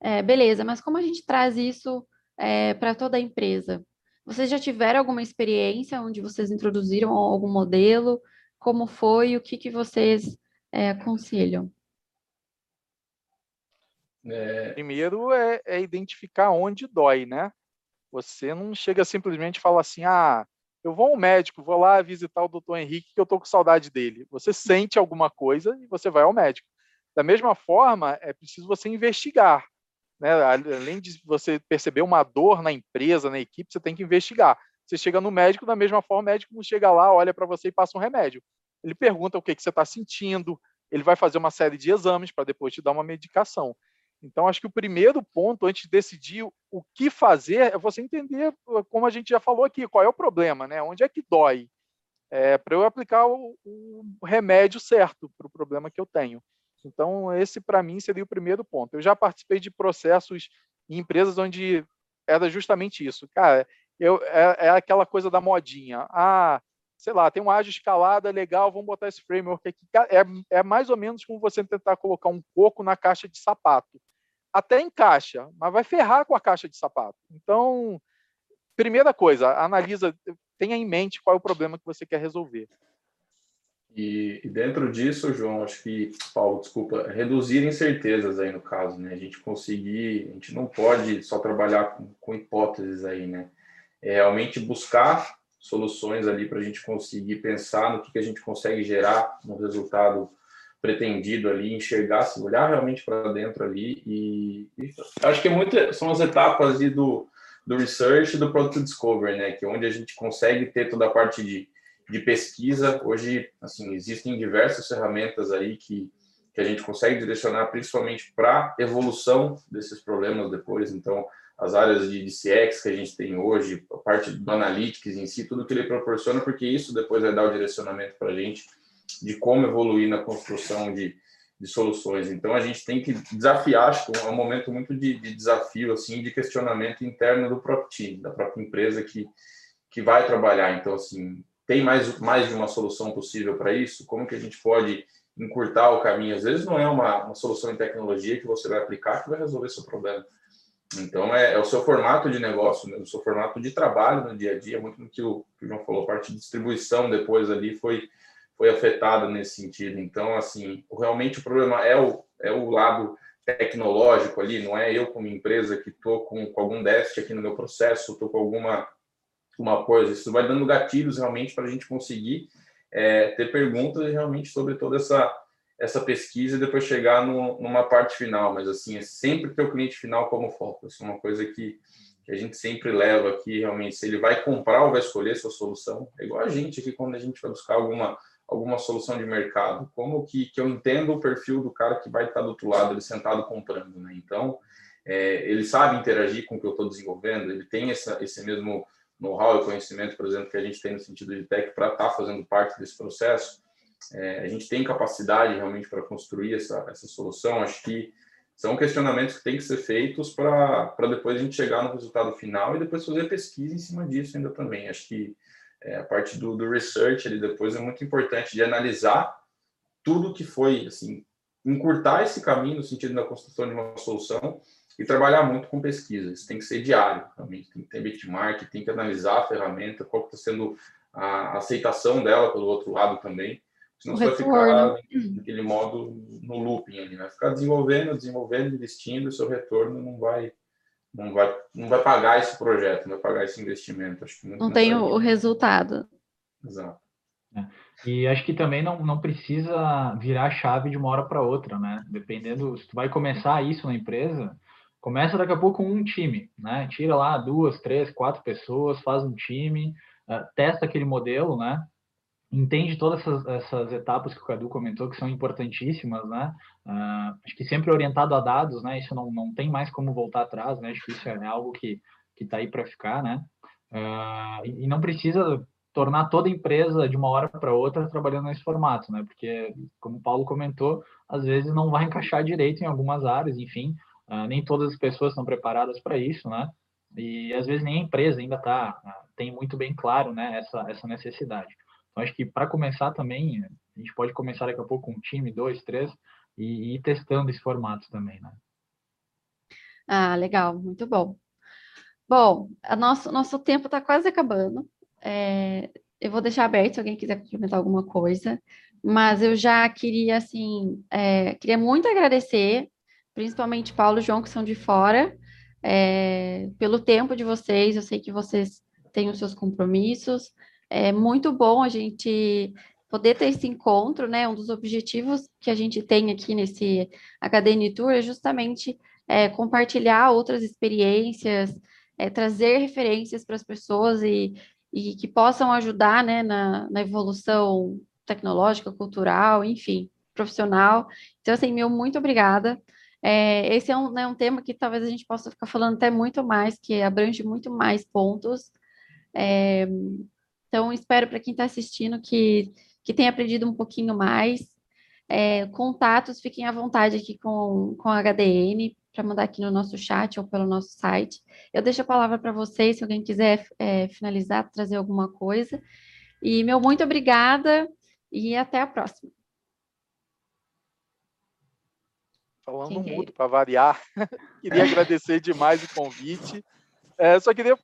é, beleza, mas como a gente traz isso é, para toda a empresa? Vocês já tiveram alguma experiência onde vocês introduziram algum modelo? Como foi? O que, que vocês é, aconselham? É... Primeiro é, é, identificar onde dói, né? Você não chega simplesmente e fala assim, ah, eu vou ao médico, vou lá visitar o doutor Henrique que eu tô com saudade dele. Você sente alguma coisa e você vai ao médico. Da mesma forma, é preciso você investigar. Né? Além de você perceber uma dor na empresa, na equipe, você tem que investigar. Você chega no médico, da mesma forma, o médico não chega lá, olha para você e passa um remédio. Ele pergunta o que, que você está sentindo, ele vai fazer uma série de exames para depois te dar uma medicação. Então, acho que o primeiro ponto, antes de decidir o que fazer, é você entender, como a gente já falou aqui, qual é o problema, né? onde é que dói, é, para eu aplicar o, o remédio certo para o problema que eu tenho. Então, esse, para mim, seria o primeiro ponto. Eu já participei de processos em empresas onde era justamente isso. Cara, eu, é, é aquela coisa da modinha. Ah, sei lá, tem um ágil escalada, legal, vamos botar esse framework aqui. É, é mais ou menos como você tentar colocar um coco na caixa de sapato até encaixa, mas vai ferrar com a caixa de sapato. Então, primeira coisa, analisa, tenha em mente qual é o problema que você quer resolver. E, e, dentro disso, João, acho que, Paulo, desculpa, reduzir incertezas aí no caso, né? A gente conseguir, a gente não pode só trabalhar com, com hipóteses aí, né? É realmente buscar soluções ali para a gente conseguir pensar no que, que a gente consegue gerar no resultado pretendido ali, enxergar, se olhar realmente para dentro ali e, e, acho que muito, são as etapas ali do, do research e do product discovery, né, que é onde a gente consegue ter toda a parte de, de pesquisa. Hoje, assim, existem diversas ferramentas aí que, que a gente consegue direcionar principalmente para evolução desses problemas depois, então as áreas de, de CX que a gente tem hoje, a parte do analytics em si, tudo que ele proporciona, porque isso depois vai dar o direcionamento para a gente de como evoluir na construção de, de soluções. Então a gente tem que desafiar, acho que é um momento muito de, de, desafio, assim, de questionamento interno do próprio time, da própria empresa que, que vai trabalhar. Então, assim, tem mais, mais de uma solução possível para isso? Como que a gente pode encurtar o caminho? Às vezes não é uma, uma solução em tecnologia que você vai aplicar que vai resolver seu problema. Então, é, é, o seu formato de negócio, né? o seu formato de trabalho no dia a dia, muito no que o, que o João falou, a parte de distribuição depois ali foi foi afetada nesse sentido. Então, assim, realmente o problema é o, é o lado tecnológico ali, não é eu como empresa que estou com, com, algum déficit aqui no meu processo, estou com alguma uma coisa. Isso vai dando gatilhos realmente para a gente conseguir é, ter perguntas realmente sobre toda essa essa pesquisa e depois chegar no, numa parte final. Mas assim, é sempre ter o cliente final como foco. Isso é uma coisa que, que a gente sempre leva aqui realmente. Se ele vai comprar ou vai escolher sua solução, é igual a gente aqui quando a gente vai buscar alguma alguma solução de mercado? Como que, que eu entendo o perfil do cara que vai estar do outro lado, ele sentado comprando, né? Então, é, ele sabe interagir com o que eu estou desenvolvendo, ele tem essa, esse mesmo know-how e conhecimento, por exemplo, que a gente tem no sentido de tech para estar tá fazendo parte desse processo. É, a gente tem capacidade realmente para construir essa, essa solução. Acho que são questionamentos que têm que ser feitos para depois a gente chegar no resultado final e depois fazer pesquisa em cima disso ainda também. Acho que é, a parte do, do research ali depois é muito importante de analisar tudo que foi, assim, encurtar esse caminho no sentido da construção de uma solução e trabalhar muito com pesquisa. Isso tem que ser diário também. Tem que ter benchmark, tem que analisar a ferramenta, qual está sendo a aceitação dela pelo outro lado também. Senão você vai ficar naquele modo no looping ali, né? Ficar desenvolvendo, desenvolvendo, investindo, o seu retorno não vai não vai não vai pagar esse projeto, não vai pagar esse investimento. Acho que não tem o, o resultado. Exato. É. E acho que também não, não precisa virar chave de uma hora para outra, né? Dependendo, se tu vai começar isso na empresa, começa daqui a pouco com um time, né? Tira lá duas, três, quatro pessoas, faz um time, uh, testa aquele modelo, né? Entende todas essas, essas, etapas que o Cadu comentou que são importantíssimas, né? Uh, acho que sempre orientado a dados, né? Isso não, não tem mais como voltar atrás, né? Acho que isso é algo que que está aí para ficar, né? Uh, e não precisa tornar toda empresa de uma hora para outra trabalhando nesse formato, né? Porque, como o Paulo comentou, às vezes não vai encaixar direito em algumas áreas, enfim, uh, nem todas as pessoas estão preparadas para isso, né? E às vezes nem a empresa ainda tá uh, tem muito bem claro, né? Essa essa necessidade. Então acho que para começar também a gente pode começar daqui a pouco com um time, dois, três e, e ir testando esse formato também, né? Ah, legal, muito bom. Bom, a nosso nosso tempo está quase acabando. É, eu vou deixar aberto se alguém quiser complementar alguma coisa, mas eu já queria, assim, é, queria muito agradecer, principalmente Paulo e João, que são de fora, é, pelo tempo de vocês. Eu sei que vocês têm os seus compromissos. É muito bom a gente poder ter esse encontro, né? Um dos objetivos que a gente tem aqui nesse Academy Tour é justamente é, compartilhar outras experiências, é, trazer referências para as pessoas e, e que possam ajudar né, na, na evolução tecnológica, cultural, enfim, profissional. Então, assim, meu muito obrigada. É, esse é um, né, um tema que talvez a gente possa ficar falando até muito mais, que abrange muito mais pontos. É, então, espero para quem está assistindo que, que tenha aprendido um pouquinho mais. É, contatos, fiquem à vontade aqui com, com a HDN para mandar aqui no nosso chat ou pelo nosso site. Eu deixo a palavra para vocês, se alguém quiser é, finalizar, trazer alguma coisa. E meu muito obrigada e até a próxima. Falando mudo para variar, queria agradecer demais o convite. É, só queria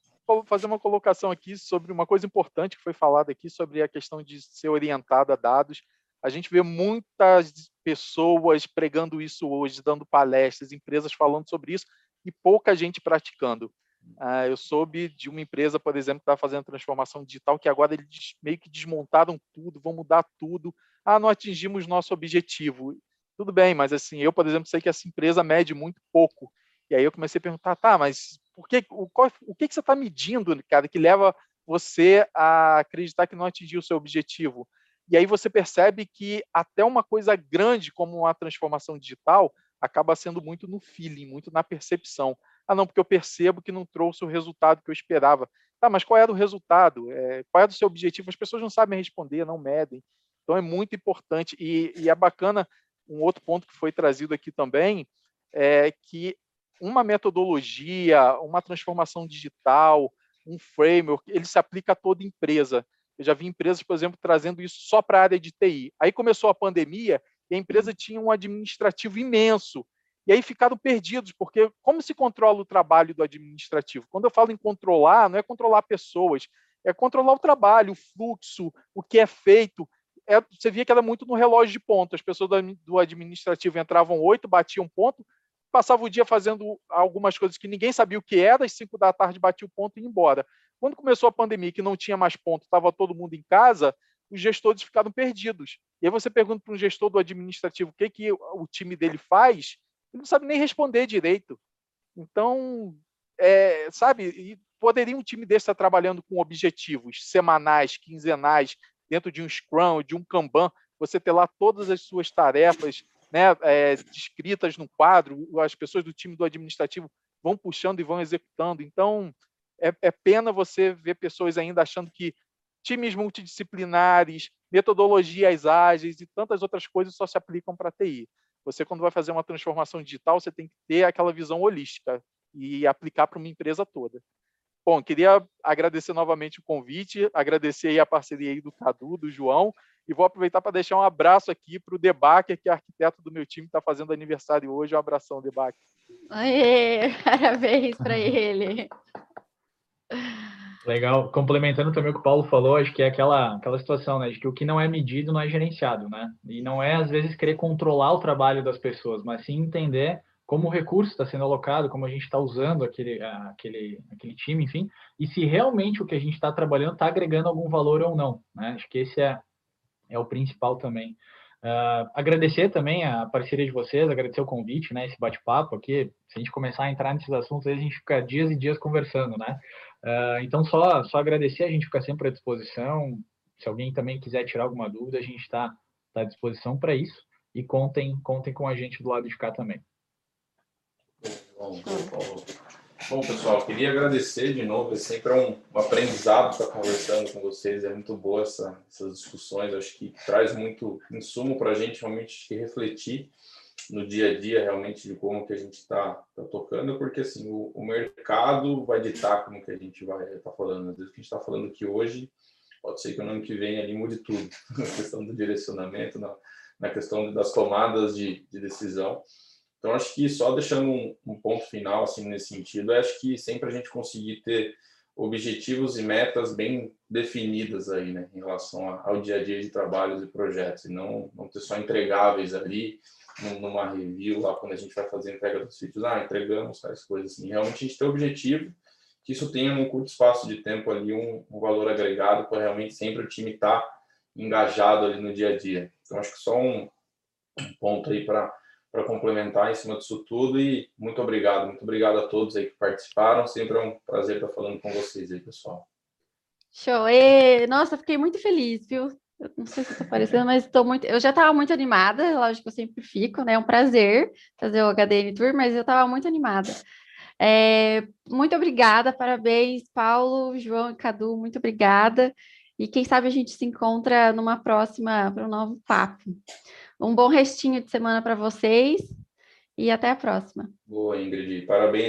fazer uma colocação aqui sobre uma coisa importante que foi falada aqui sobre a questão de ser orientado a dados. A gente vê muitas pessoas pregando isso hoje, dando palestras, empresas falando sobre isso e pouca gente praticando. Uh, eu soube de uma empresa, por exemplo, que está fazendo transformação digital, que agora eles meio que desmontaram tudo, vão mudar tudo. Ah, não atingimos nosso objetivo. Tudo bem, mas assim, eu, por exemplo, sei que essa empresa mede muito pouco. E aí eu comecei a perguntar, tá, mas por que, o, qual, o que, que você está medindo, cara, que leva você a acreditar que não atingiu o seu objetivo? E aí você percebe que até uma coisa grande como uma transformação digital acaba sendo muito no feeling, muito na percepção. Ah, não, porque eu percebo que não trouxe o resultado que eu esperava. Tá, mas qual era o resultado? É, qual era o seu objetivo? As pessoas não sabem responder, não medem. Então é muito importante. E, e é bacana, um outro ponto que foi trazido aqui também, é que uma metodologia, uma transformação digital, um framework, ele se aplica a toda empresa. Eu já vi empresas, por exemplo, trazendo isso só para a área de TI. Aí começou a pandemia e a empresa tinha um administrativo imenso. E aí ficaram perdidos, porque como se controla o trabalho do administrativo? Quando eu falo em controlar, não é controlar pessoas, é controlar o trabalho, o fluxo, o que é feito. É, você via que era muito no relógio de ponto. As pessoas do administrativo entravam oito, batiam ponto, passava o dia fazendo algumas coisas que ninguém sabia o que era, às cinco da tarde batia o ponto e ia embora. Quando começou a pandemia, que não tinha mais ponto, estava todo mundo em casa, os gestores ficaram perdidos. E aí você pergunta para um gestor do administrativo o que, que o time dele faz, ele não sabe nem responder direito. Então, é, sabe, poderia um time desse estar trabalhando com objetivos semanais, quinzenais, dentro de um Scrum, de um Kanban, você ter lá todas as suas tarefas né, é, descritas no quadro, as pessoas do time do administrativo vão puxando e vão executando. Então, é, é pena você ver pessoas ainda achando que times multidisciplinares, metodologias ágeis e tantas outras coisas só se aplicam para TI. Você, quando vai fazer uma transformação digital, você tem que ter aquela visão holística e aplicar para uma empresa toda. Bom, queria agradecer novamente o convite, agradecer a parceria aí do Cadu, do João, e vou aproveitar para deixar um abraço aqui para o Debaque, que é arquiteto do meu time, está fazendo aniversário hoje. Um abração, Debaque. Aê, parabéns para ele. Legal. Complementando também o que o Paulo falou, acho que é aquela, aquela situação, né, de que o que não é medido não é gerenciado, né? E não é, às vezes, querer controlar o trabalho das pessoas, mas sim entender como o recurso está sendo alocado, como a gente está usando aquele, aquele, aquele time, enfim, e se realmente o que a gente está trabalhando está agregando algum valor ou não, né? Acho que esse é, é o principal também. Uh, agradecer também a parceria de vocês, agradecer o convite, né, esse bate-papo aqui. Se a gente começar a entrar nesses assuntos, a gente fica dias e dias conversando, né? Uh, então, só, só agradecer, a gente fica sempre à disposição. Se alguém também quiser tirar alguma dúvida, a gente está tá à disposição para isso. E contem, contem com a gente do lado de cá também. Bom, bom, pessoal, queria agradecer de novo. É sempre um, um aprendizado estar conversando com vocês. É muito boa essa, essas discussões. Acho que traz muito insumo para a gente realmente refletir no dia a dia realmente de como que a gente está tá tocando, porque assim o, o, mercado vai ditar como que a gente vai estar tá falando. Às vezes o que a gente está falando aqui hoje pode ser que no ano que vem ali mude tudo na questão do direcionamento, na, na questão das tomadas de, de decisão. Então acho que só deixando um, um ponto final assim nesse sentido, acho que sempre a gente conseguir ter objetivos e metas bem definidas aí, né, em relação ao dia a dia de trabalhos e projetos, e não, não ter só entregáveis ali numa review lá quando a gente vai fazer a entrega dos sítios, ah, entregamos tais coisas assim. Realmente a gente tem objetivo que isso tenha num curto espaço de tempo ali um, um valor agregado para realmente sempre o time estar tá engajado ali no dia a dia. Então acho que só um, um ponto aí para para complementar em cima disso tudo e muito obrigado, muito obrigado a todos aí que participaram, sempre é um prazer estar falando com vocês aí, pessoal. Show! E, nossa, fiquei muito feliz, viu? Eu não sei se está aparecendo, mas estou muito. Eu já estava muito animada, lógico que eu sempre fico, né? É um prazer fazer o HDN Tour, mas eu estava muito animada. É, muito obrigada, parabéns, Paulo, João e Cadu, muito obrigada. E quem sabe a gente se encontra numa próxima, para um novo papo. Um bom restinho de semana para vocês e até a próxima. Boa, Ingrid. Parabéns